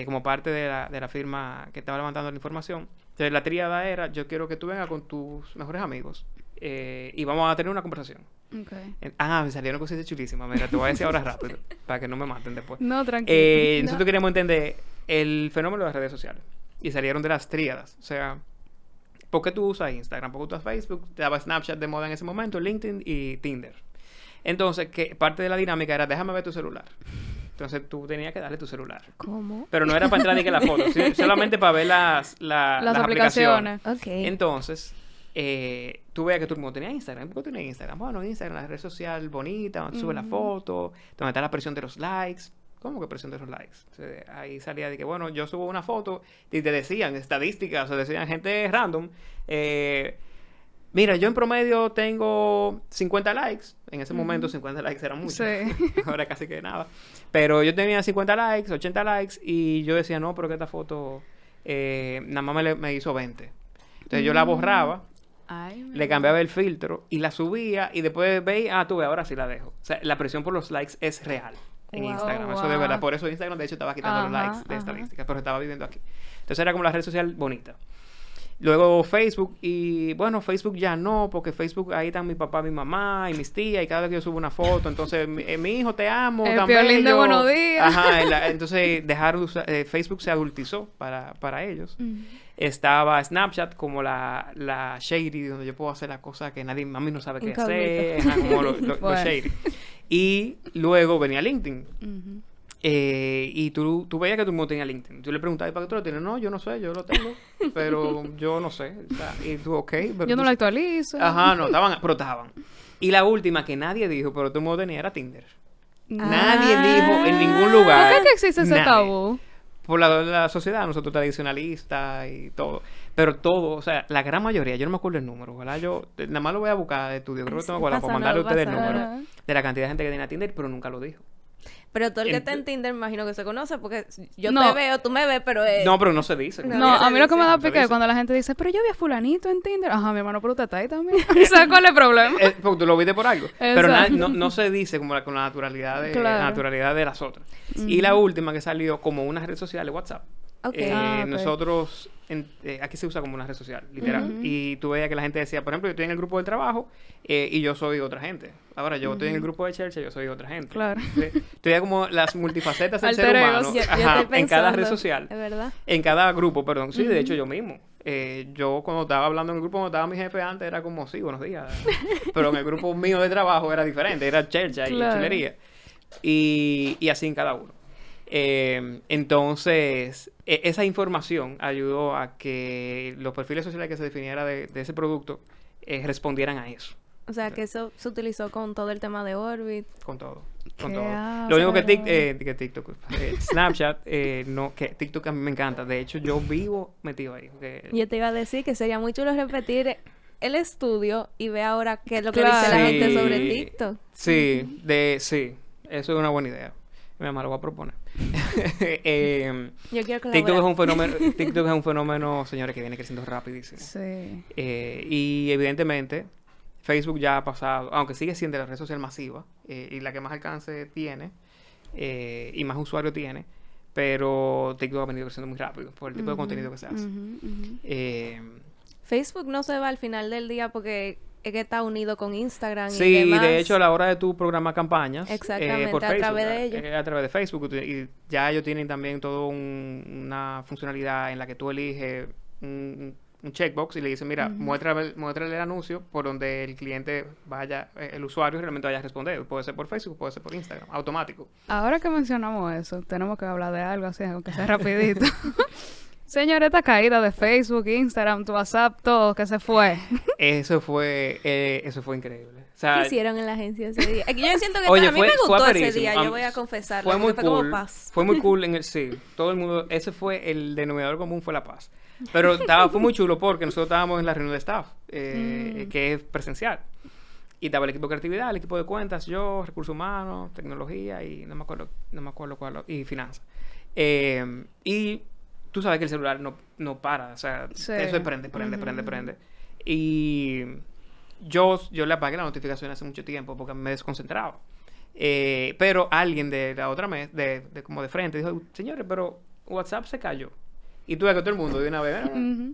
como parte de la, de la firma que estaba levantando la información. Entonces la tríada era, yo quiero que tú vengas con tus mejores amigos y vamos a tener una conversación. Okay. Ah, me salieron cosas chulísimas. Mira, te voy a decir ahora rápido, [LAUGHS] para que no me maten después. No, tranquilo. Eh, nosotros queríamos entender el fenómeno de las redes sociales. Y salieron de las tríadas. O sea, ¿por qué tú usas Instagram? ¿Por qué tú usas Facebook? Te daba Snapchat de moda en ese momento, LinkedIn y Tinder. Entonces, que parte de la dinámica era, déjame ver tu celular. Entonces tú tenías que darle tu celular. ¿Cómo? Pero no era para entrar ni que la foto, solamente para ver las, las, aplicaciones. aplicaciones. Entonces, eh, tú veas que todo el mundo tenía Instagram. ¿Por qué tenía Instagram? Bueno, Instagram, la red social bonita, donde sube la foto, donde está la presión de los likes. ¿Cómo que presión de los likes? ahí salía de que, bueno, yo subo una foto y te decían estadísticas, o decían gente random. Eh, mira, yo en promedio tengo 50 likes. En ese momento 50 likes eran muchos. [LAUGHS] Ahora casi que nada. Pero yo tenía 50 likes, 80 likes y yo decía, no, pero que esta foto eh, nada más me, me, hizo 20. Entonces yo la borraba le cambiaba el filtro y la subía y después veía, ah, tú ve, ahora sí la dejo. O sea, la presión por los likes es real en Instagram. Eso de verdad. Por eso Instagram, de hecho, estaba quitando los likes de estadísticas, pero estaba viviendo aquí. Entonces era como la red social bonita. Luego Facebook, y bueno, Facebook ya no, porque Facebook ahí están mi papá, mi mamá y mis tías, y cada vez que yo subo una foto, entonces mi, eh, hijo te amo, el también. de buenos días. Ajá, entonces dejar eh, Facebook se adultizó para, para ellos. Estaba Snapchat como la, la shady, donde yo puedo hacer las cosas que nadie, mami no sabe qué hacer, como lo, [LAUGHS] shady. Y luego venía LinkedIn. Eh, y tú, tú veías que el mundo tenía LinkedIn. Tú le preguntabas, ¿para qué tú lo tienes? No, yo no sé, yo lo tengo. pero yo no sé. y tú, ok. yo no lo actualizo. Ajá, no, estaban, pero estaban. Y la última que nadie dijo, pero todo el mundo tenía, era Tinder. Nadie dijo en ningún lugar. ¿Por qué existe ese tabú? por la, la sociedad, nosotros tradicionalistas y todo. Pero todo, o sea, la gran mayoría, yo no me acuerdo el número, ¿verdad? Yo nada más lo voy a buscar de estudio, creo que tengo para mandarle a ustedes el número de la cantidad de gente que tiene a Tinder, pero nunca lo dijo. Pero todo el que está en Tinder, imagino que se conoce, porque yo te veo, tú me ves, pero... Eh... No, pero no se dice. No, a mí lo que me da pique es cuando la gente dice, pero yo vi a fulanito en Tinder. Ajá, mi hermano, pero usted está ahí también. [LAUGHS] [LAUGHS] ¿Sabes cuál es el problema? Eh, porque tú lo viste por algo. Pero no, no, se dice como la, con la naturalidad de, la naturalidad de las otras. Y la última que salió como una red social de WhatsApp. Eh, ah, nosotros, eh, aquí se usa como una red social, literal. Y tú veías que la gente decía, por ejemplo, yo estoy en el grupo de trabajo eh, y yo soy otra gente. Ahora, yo estoy en el grupo de Church y yo soy otra gente. Claro. Estoy como las multifacetas del ser humano en cada red social. Es verdad. En cada grupo, perdón. Sí, de hecho, yo mismo. yo cuando estaba hablando en el grupo, cuando estaba mi jefe antes, era como, sí, buenos días. [LAUGHS] Pero en el grupo mío de trabajo era diferente, era chercha y chilería. Y, y así en cada uno. Eh, entonces, e, esa información ayudó a que los perfiles sociales que se definiera de, ese producto eh, respondieran a eso. O sea, que eso se utilizó con todo el tema de Orbit. Con todo. Con todo. Lo único que, eh, TikTok, eh, Snapchat, no, que TikTok a mí me encanta. De hecho, yo vivo metido ahí. Yo te iba a decir que sería muy chulo repetir el estudio y ve ahora qué es lo que dice la gente sobre TikTok. Sí, de, sí. Eso es una buena idea. Mi mamá lo va a proponer. [LAUGHS] eh, Yo quiero TikTok es un fenómeno, [LAUGHS] TikTok es un fenómeno, señores, que viene creciendo rapidísimo. Sí. Eh, y evidentemente, Facebook ya ha pasado, aunque sigue siendo la red social masiva eh, y la que más alcance tiene y más usuario tiene, pero TikTok ha venido creciendo muy rápido por el tipo de contenido que se hace. Facebook no se va al final del día porque que está unido con Instagram sí, y demás. de hecho a la hora de tu programa campañas eh, Exactamente, a través de ellos. a través de Facebook y ya ellos tienen también toda una funcionalidad en la que tú eliges un, checkbox y le dices mira muéstrale, el anuncio por donde el cliente vaya eh, el usuario realmente vaya a responder. Puede ser por Facebook puede ser por Instagram automático ahora que mencionamos eso tenemos que hablar de algo así aunque sea rapidito [LAUGHS] Señor, esta caída de Facebook, Instagram, WhatsApp, todo que se fue. [LAUGHS] Eso fue, eh, eso fue increíble. ¿Qué hicieron en la agencia ese día? Yo siento que a mí me gustó ese día, yo voy a confesar. Fue muy cool. Fue muy cool en el sí. Todo el mundo, ese fue el denominador común fue la paz. Pero estaba, fue muy chulo porque nosotros estábamos en la reunión de staff, eh, mm. que es presencial. Y estaba el equipo de creatividad, el equipo de cuentas, yo, recursos humanos, tecnología y no me acuerdo, no me acuerdo cuál, y finanzas. Eh, y tú sabes que el celular no, no para, o sea, eso prende, prende, prende, prende. Y yo, yo le apagué la notificación hace mucho tiempo porque me desconcentraba. Eh, pero alguien de la otra mes, de, de, como de frente, dijo, señores, pero WhatsApp se cayó. Y tuve que todo el mundo de una vez.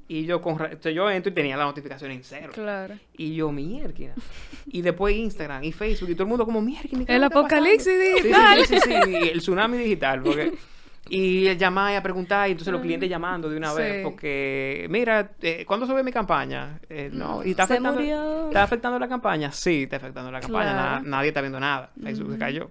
Y yo con yo entro y tenía la notificación en cero. Claro. Y yo, mierda. y después Instagram y Facebook y todo el mundo como, mierda. El apocalipsis digital. Sí, sí, sí, sí, el tsunami digital. Porque... [LAUGHS] Y llamaba a preguntar, y entonces los clientes llamando de una vez, porque, mira, eh, ¿cuándo sube mi campaña? Eh, no, y está afectando, ¿está afectando la campaña? Sí, está afectando la campaña, nadie está viendo nada, Facebook se cayó.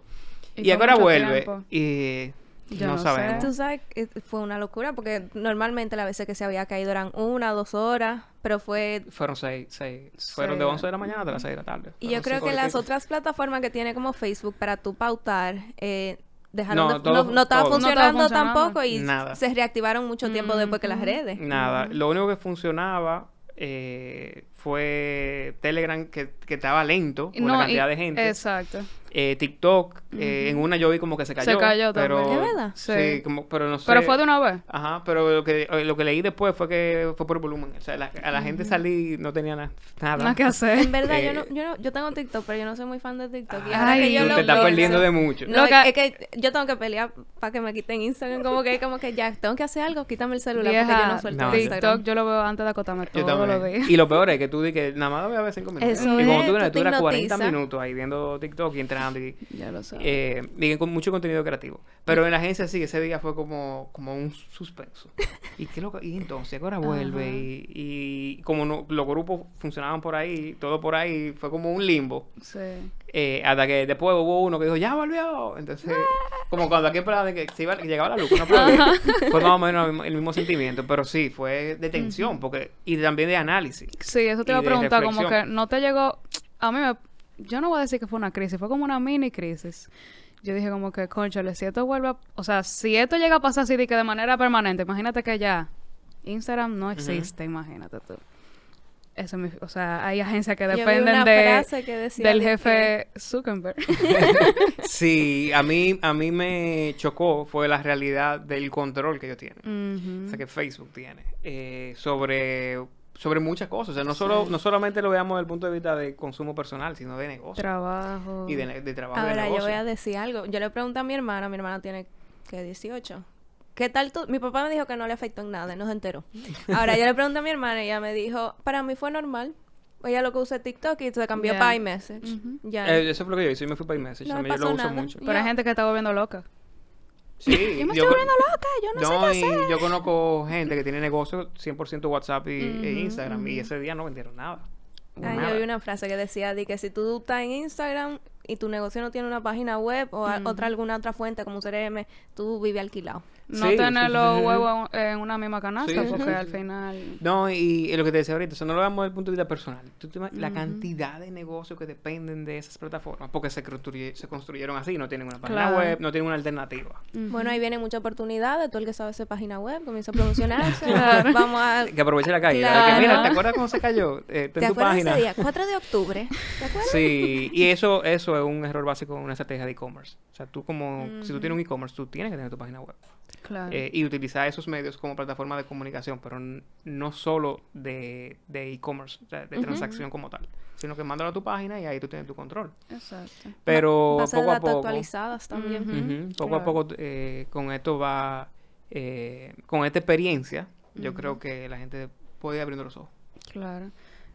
Y, ahora vuelve, y no, sabemos. Tú sabes, fue una locura porque normalmente las veces que se había caído eran una, dos horas, pero fue... Fueron seis, seis. Fueron de 11 de la mañana a las 6 de la tarde. Y yo creo que las otras plataformas que tiene como Facebook para tu pautar, eh, dejaron no, no, estaba funcionando tampoco y se reactivaron mucho tiempo después que las redes. Nada. Lo único que funcionaba eh, fue Telegram que, que estaba lento por la cantidad de gente. Exacto. Eh, TikTok, eh, en una yo vi como que se cayó. Se cayó pero, también. ¿Es verdad? Sí, como, pero no sé. Pero fue de una vez. Ajá, pero lo que, lo que leí después fue que fue por volumen. O sea, a la gente salí no tenía nada. Nada que hacer. En verdad, yo, no, yo, no, yo tengo TikTok, pero yo no soy muy fan de TikTok. Y ahora que yo tú te estás perdiendo de mucho. No, es, que yo tengo que pelear para que me quiten Instagram. Como que, como que ya, tengo que hacer algo, quítame el celular porque yo no suelto TikTok, yo lo veo antes de acotarme todo lo. Y lo peor es que tú dices que nada más lo voy a ver cinco minutos. Eso y como tú, tú, tú eras 40 minutos ahí viendo TikTok y entrando y... Ya lo eh, con mucho contenido creativo. Pero en la agencia sí, ese día fue como, como un suspenso. ¿Y qué lo Y entonces ahora vuelve y, y, como no, los grupos funcionaban por ahí, todo por ahí, fue como un limbo. Sí. Eh, hasta que después hubo uno que dijo, ya volvió. Entonces, como cuando aquí esperaba que, se iba, que llegaba la luz, no fue más o menos el mismo sentimiento, pero sí, fue de tensión porque y también de análisis. Sí, eso te iba a preguntar, como que no te llegó, a mí me yo no voy a decir que fue una crisis, fue como una mini crisis. Yo dije como que, conchale, si esto vuelve a... O sea, si esto llega a pasar así de que de manera permanente, imagínate que ya Instagram no existe, imagínate tú. Eso me, o sea, hay agencias que dependen de, del jefe Zuckerberg. [LAUGHS] [LAUGHS] sí, a mí, a mí me chocó fue la realidad del control que ellos tienen. O sea, que Facebook tiene. Eh, sobre sobre muchas cosas. O sea, no, solo, no solamente lo veamos desde el punto de vista de consumo personal, sino de negocio. Trabajo. Y de, de trabajo. Ahora, yo voy a decir algo. Yo le pregunté a mi hermana, mi hermana tiene, que 18. ¿Qué tal tú? Mi papá me dijo que no le afectó en nada, no se enteró. [LAUGHS] Ahora, yo le pregunté a mi hermana y ella me dijo, para mí fue normal. Ella lo que usa TikTok y se cambió para iMessage. ya. Eh, eso fue lo que yo hice, me fui para iMessage. No yo lo uso mucho. Pero hay gente que está volviendo loca. Sí, [LAUGHS] yo me estoy volviendo loca, yo no, sé qué hacer. Yo conozco gente que tiene negocio 100% WhatsApp y, e Instagram y ese día no vendieron nada. yo vi una frase que decía de que si tú estás en Instagram y tu negocio no tiene una página web o otra alguna otra fuente como un CRM, tú vives alquilado no tener los huevos en una misma canasta, porque al final... No, y, lo que te decía ahorita, eso no lo vemos desde el punto de vista personal. La cantidad de negocios que dependen de esas plataformas, porque se, se construyeron así, no tienen una página web, no tienen una alternativa. Bueno, ahí viene mucha oportunidad de todo el que sabe hacer página web, comienza a promocionarse. [LAUGHS] Vamos a... Que aproveche la caída. Que, mira, ¿te acuerdas cómo se cayó? Eh, ¿Te acuerdas ese día? 4 de octubre. ¿Te acuerdas? Sí, y eso, eso es un error básico en una estrategia de e-commerce. O sea, tú como, si tú tienes un e-commerce, tú tienes que tener tu página web. Eh, y utilizar esos medios como plataforma de comunicación, pero no solo de e-commerce, de, transacción como tal, sino que mándalo a tu página y ahí tú tienes tu control. Exacto. Pero poco a poco. actualizadas también. poco a poco eh, con esto va, eh, con esta experiencia, yo creo que la gente puede abriendo los ojos. Claro.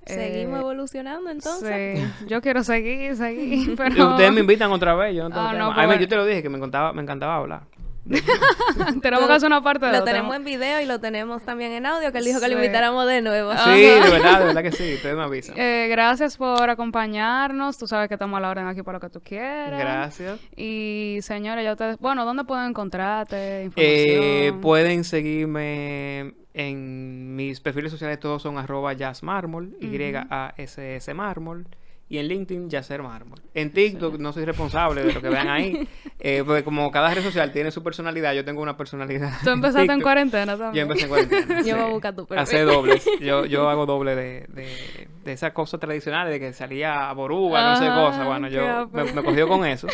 Seguimos evolucionando entonces. Sí, [LAUGHS] yo quiero seguir, seguir. [LAUGHS] Pero... Ustedes me invitan otra vez. Yo, no ah, pues. yo te lo dije que me encantaba, me encantaba hablar. [LAUGHS] tenemos que hacer una parte de Lo tenemos en video y lo tenemos también en audio, que él dijo que lo invitáramos de nuevo. Sí, de verdad, de verdad que sí, ustedes me avisan. Eh, gracias por acompañarnos, tú sabes que estamos a la orden aquí para lo que tú quieras. Gracias. Y señores, ya ustedes, bueno, ¿dónde pueden encontrarte? Eh, pueden seguirme en mis perfiles sociales, todos son arroba jazzmarmol, Y-A-S-S mármol. Y en LinkedIn Yacer Mármol. En TikTok no soy responsable de lo que vean ahí, [LAUGHS] eh, porque como cada red social tiene su personalidad, yo tengo una personalidad. ¿Tú empezaste en cuarentena también? Yo empecé en cuarentena. [LAUGHS] yo voy a buscar tu perfil. Hace dobles. Yo, yo [LAUGHS] hago doble de, de, de esas cosas tradicionales, de que salía a Boruga, no sé cosa. Bueno, yo me, me cogió con eso.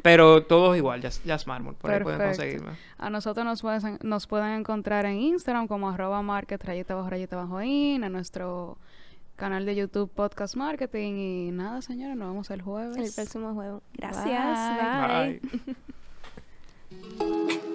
Pero todos igual, Jazz Mármol, por ahí pueden conseguirme. A nosotros nos pueden, nos pueden encontrar en Instagram como arroba market rayita bajo rayita bajo in, en nuestro canal de YouTube Podcast Marketing. Y nada, señores, nos vemos el jueves. El próximo jueves. Gracias. Bye. [LAUGHS]